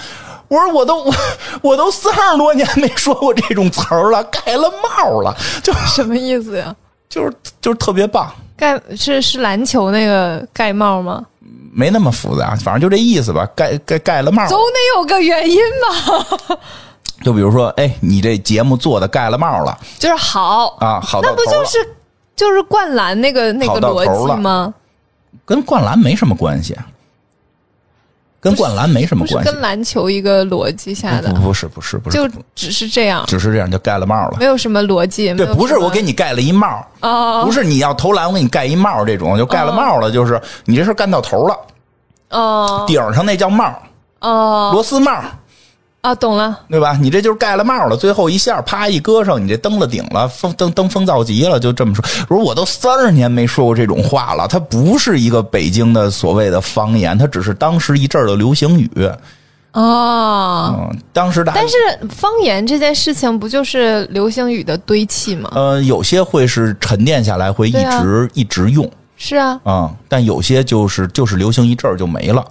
我说我都我 我都三十多年没说过这种词儿了，盖了帽了，就什么意思呀？就是就是特别棒。盖是是篮球那个盖帽吗？没那么复杂，反正就这意思吧。盖盖盖了帽，总得有个原因吧？就比如说，哎，你这节目做的盖了帽了就是好，啊，好那不就是就是灌篮那个那个逻辑吗？跟灌篮没什么关系，跟灌篮没什么关系跟。篮球一个逻辑下的不，是不是不是，就只是这样，只是这样就盖了帽了。没有什么逻辑。对，不是我给你你盖了一帽，哦不是你要投篮，我给你盖一帽，这种就盖了帽了，就是你这事干到头了，哦顶上那叫帽，哦螺丝帽，啊，懂了。对吧？你这就是盖了帽了，最后一下啪一搁上，你这登了顶了，登登登峰造极了，就这么说。我说我都三十年没说过这种话了，它不是一个北京的所谓的方言，它只是当时一阵儿的流行语。哦，嗯，当时大但是方言这件事情不就是流行语的堆砌吗？呃，有些会是沉淀下来，会一直、一直用是啊，嗯、但有些就是就是流行一阵儿就没了。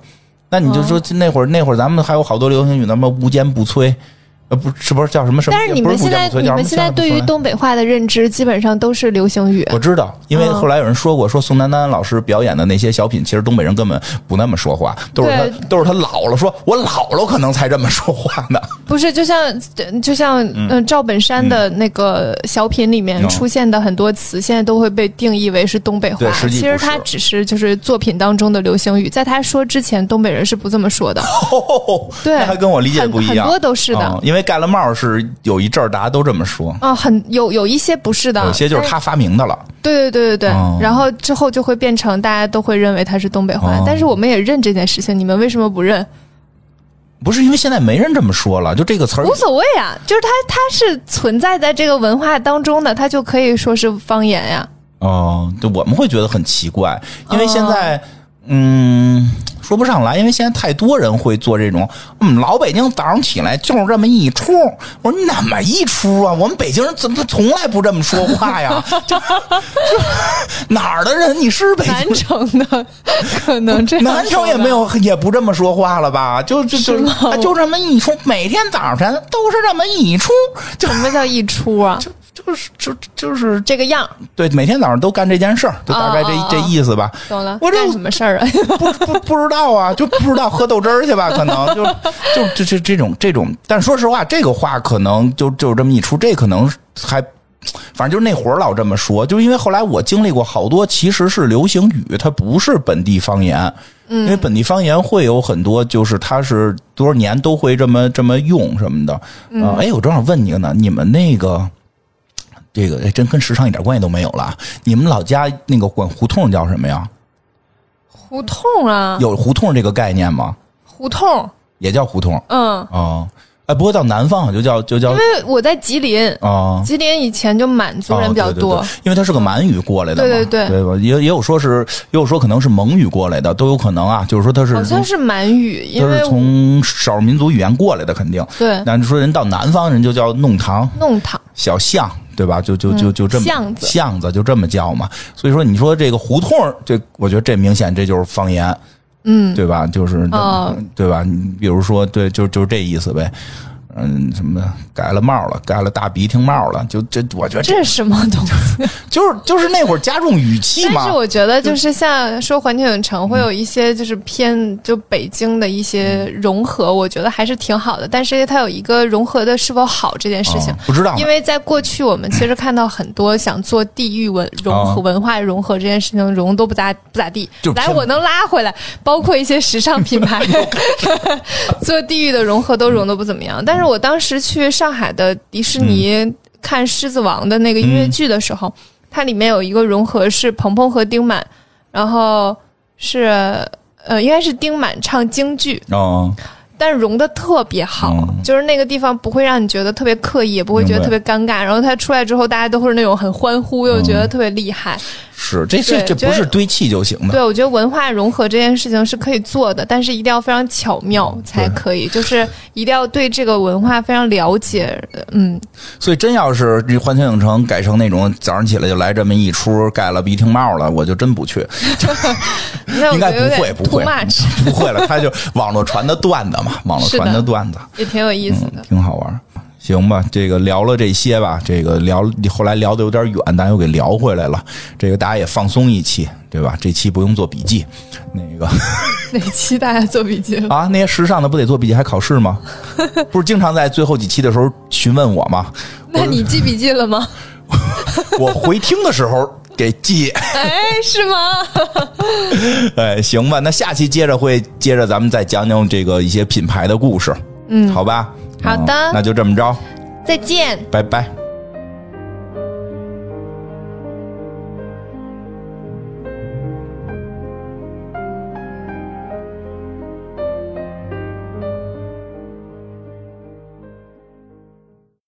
那你就说那会儿那会儿咱们还有好多流行语，咱们无坚不摧，呃，不是不是叫什么什么？但是你们现在你们现在对于东北话的认知基本上都是流行语。我知道，因为嗯后来有人说过，说宋丹丹老师表演的那些小品，其实东北人根本不那么说话，都是他对都是他老了，说我老了可能才这么说话呢。不是，就像就像嗯、呃赵本山的那个小品里面嗯出现的很多词，现在都会被定义为是东北话。实其实他只是就是作品当中的流行语，在他说之前，东北人是不这么说的。对，那还跟我理解很不一样，很多都是的。嗯因为盖了帽是有一阵儿大家都这么说，啊，很有有一些不是的，有些就是他发明的了。对对对对对，哦然后之后就会变成大家都会认为它是东北话，哦但是我们也认这件事情，你们为什么不认？不是因为现在没人这么说了，就这个词儿无所谓啊，就是它它是存在在这个文化当中的，它就可以说是方言呀。哦，对我们会觉得很奇怪，因为现在，嗯，说不上来，因为现在太多人会做这种，嗯，老北京早上起来就是这么一出。我说哪么一出啊？我们北京人怎么从来不这么说话呀？哪儿的人？你是北南？城的可能这样南城也没有，也不这么说话了吧？就就就啊就这么一出，每天早晨都是这么一出，就什么叫一出啊？就就是就就是这个样，对，每天早上都干这件事儿，就大概这、哦哦哦这意思吧。懂了？我这干什么事儿啊？不不不知道啊，就不知道喝豆汁儿去吧，可能 就就就这这种这种，但说实话，这个话可能就就这么一出，这可能还。反正就是那会儿老这么说，就因为后来我经历过好多，其实是流行语，它不是本地方言。嗯，因为本地方言会有很多，就是它是多少年都会这么这么用什么的。啊、哎，我正好问你个呢，你们那个这个哎，真跟时尚一点关系都没有了。你们老家那个管胡同叫什么呀？胡同啊，有胡同这个概念吗？胡同，也叫胡同嗯，哦，哎，不过到南方就叫就叫因为我在吉林，哦。吉林以前就满族人比较多哦对对对，因为它是个满语过来的嘛，对对对对吧？也也有说是，也有说可能是蒙语过来的，都有可能啊。就是说它是好像是满语，因为从少数民族语言过来的，肯定。对那你说人到南方人就叫弄堂、弄堂，小巷，对吧？就就就就这么巷子巷子就这么叫嘛。所以说，你说这个胡同，这我觉得这明显这就是方言，嗯，对吧？就是哦对吧？你比如说，对，就就是这意思呗。嗯，什么盖了帽了，盖了大鼻涕帽了，就这，我觉得这这是什么东西？就是就是那会儿加重语气嘛但是。我觉得，就是像说环球影城会有一些就是偏就北京的一些融合，我觉得还是挺好的。但是它有一个融合的是否好这件事情啊，不知道因为在过去我们其实看到很多想做地域文融合、啊文化融合这件事情融都不咋不咋地就。来，我能拉回来，包括一些时尚品牌 做地域的融合都融的不怎么样。但是我当时去上海的迪士尼看《狮子王》的那个音乐剧的时候，它里面有一个融合是鹏鹏和丁满，然后是呃应该是丁满唱京剧，哦，但是融的特别好，嗯就是那个地方不会让你觉得特别刻意，也不会觉得特别尴尬。然后他出来之后，大家都会是那种很欢呼，又觉得特别厉害。是这这这不是堆砌就行的。对，我觉得文化融合这件事情是可以做的，但是一定要非常巧妙才可以，就是一定要对这个文化非常了解。嗯，所以真要是这环球影城改成那种早上起来就来这么一出盖了鼻涕帽了，我就真不去。应该不会不会 不会了，他就网络传的段子嘛，网络传的段子。也挺有意思的。挺好玩儿。行吧，这个聊了这些吧，这个聊后来聊的有点远，但又给聊回来了。这个大家也放松一期，对吧？这期不用做笔记，那个 哪期大家做笔记了？啊，那些时尚的不得做笔记还考试吗？不是经常在最后几期的时候询问我吗？那你记笔记了吗？我回听的时候给记。哎，是吗？哎，行吧，那下期接着会接着咱们再讲讲这个一些品牌的故事，嗯，好吧？好的嗯那就这么着，再见。拜拜。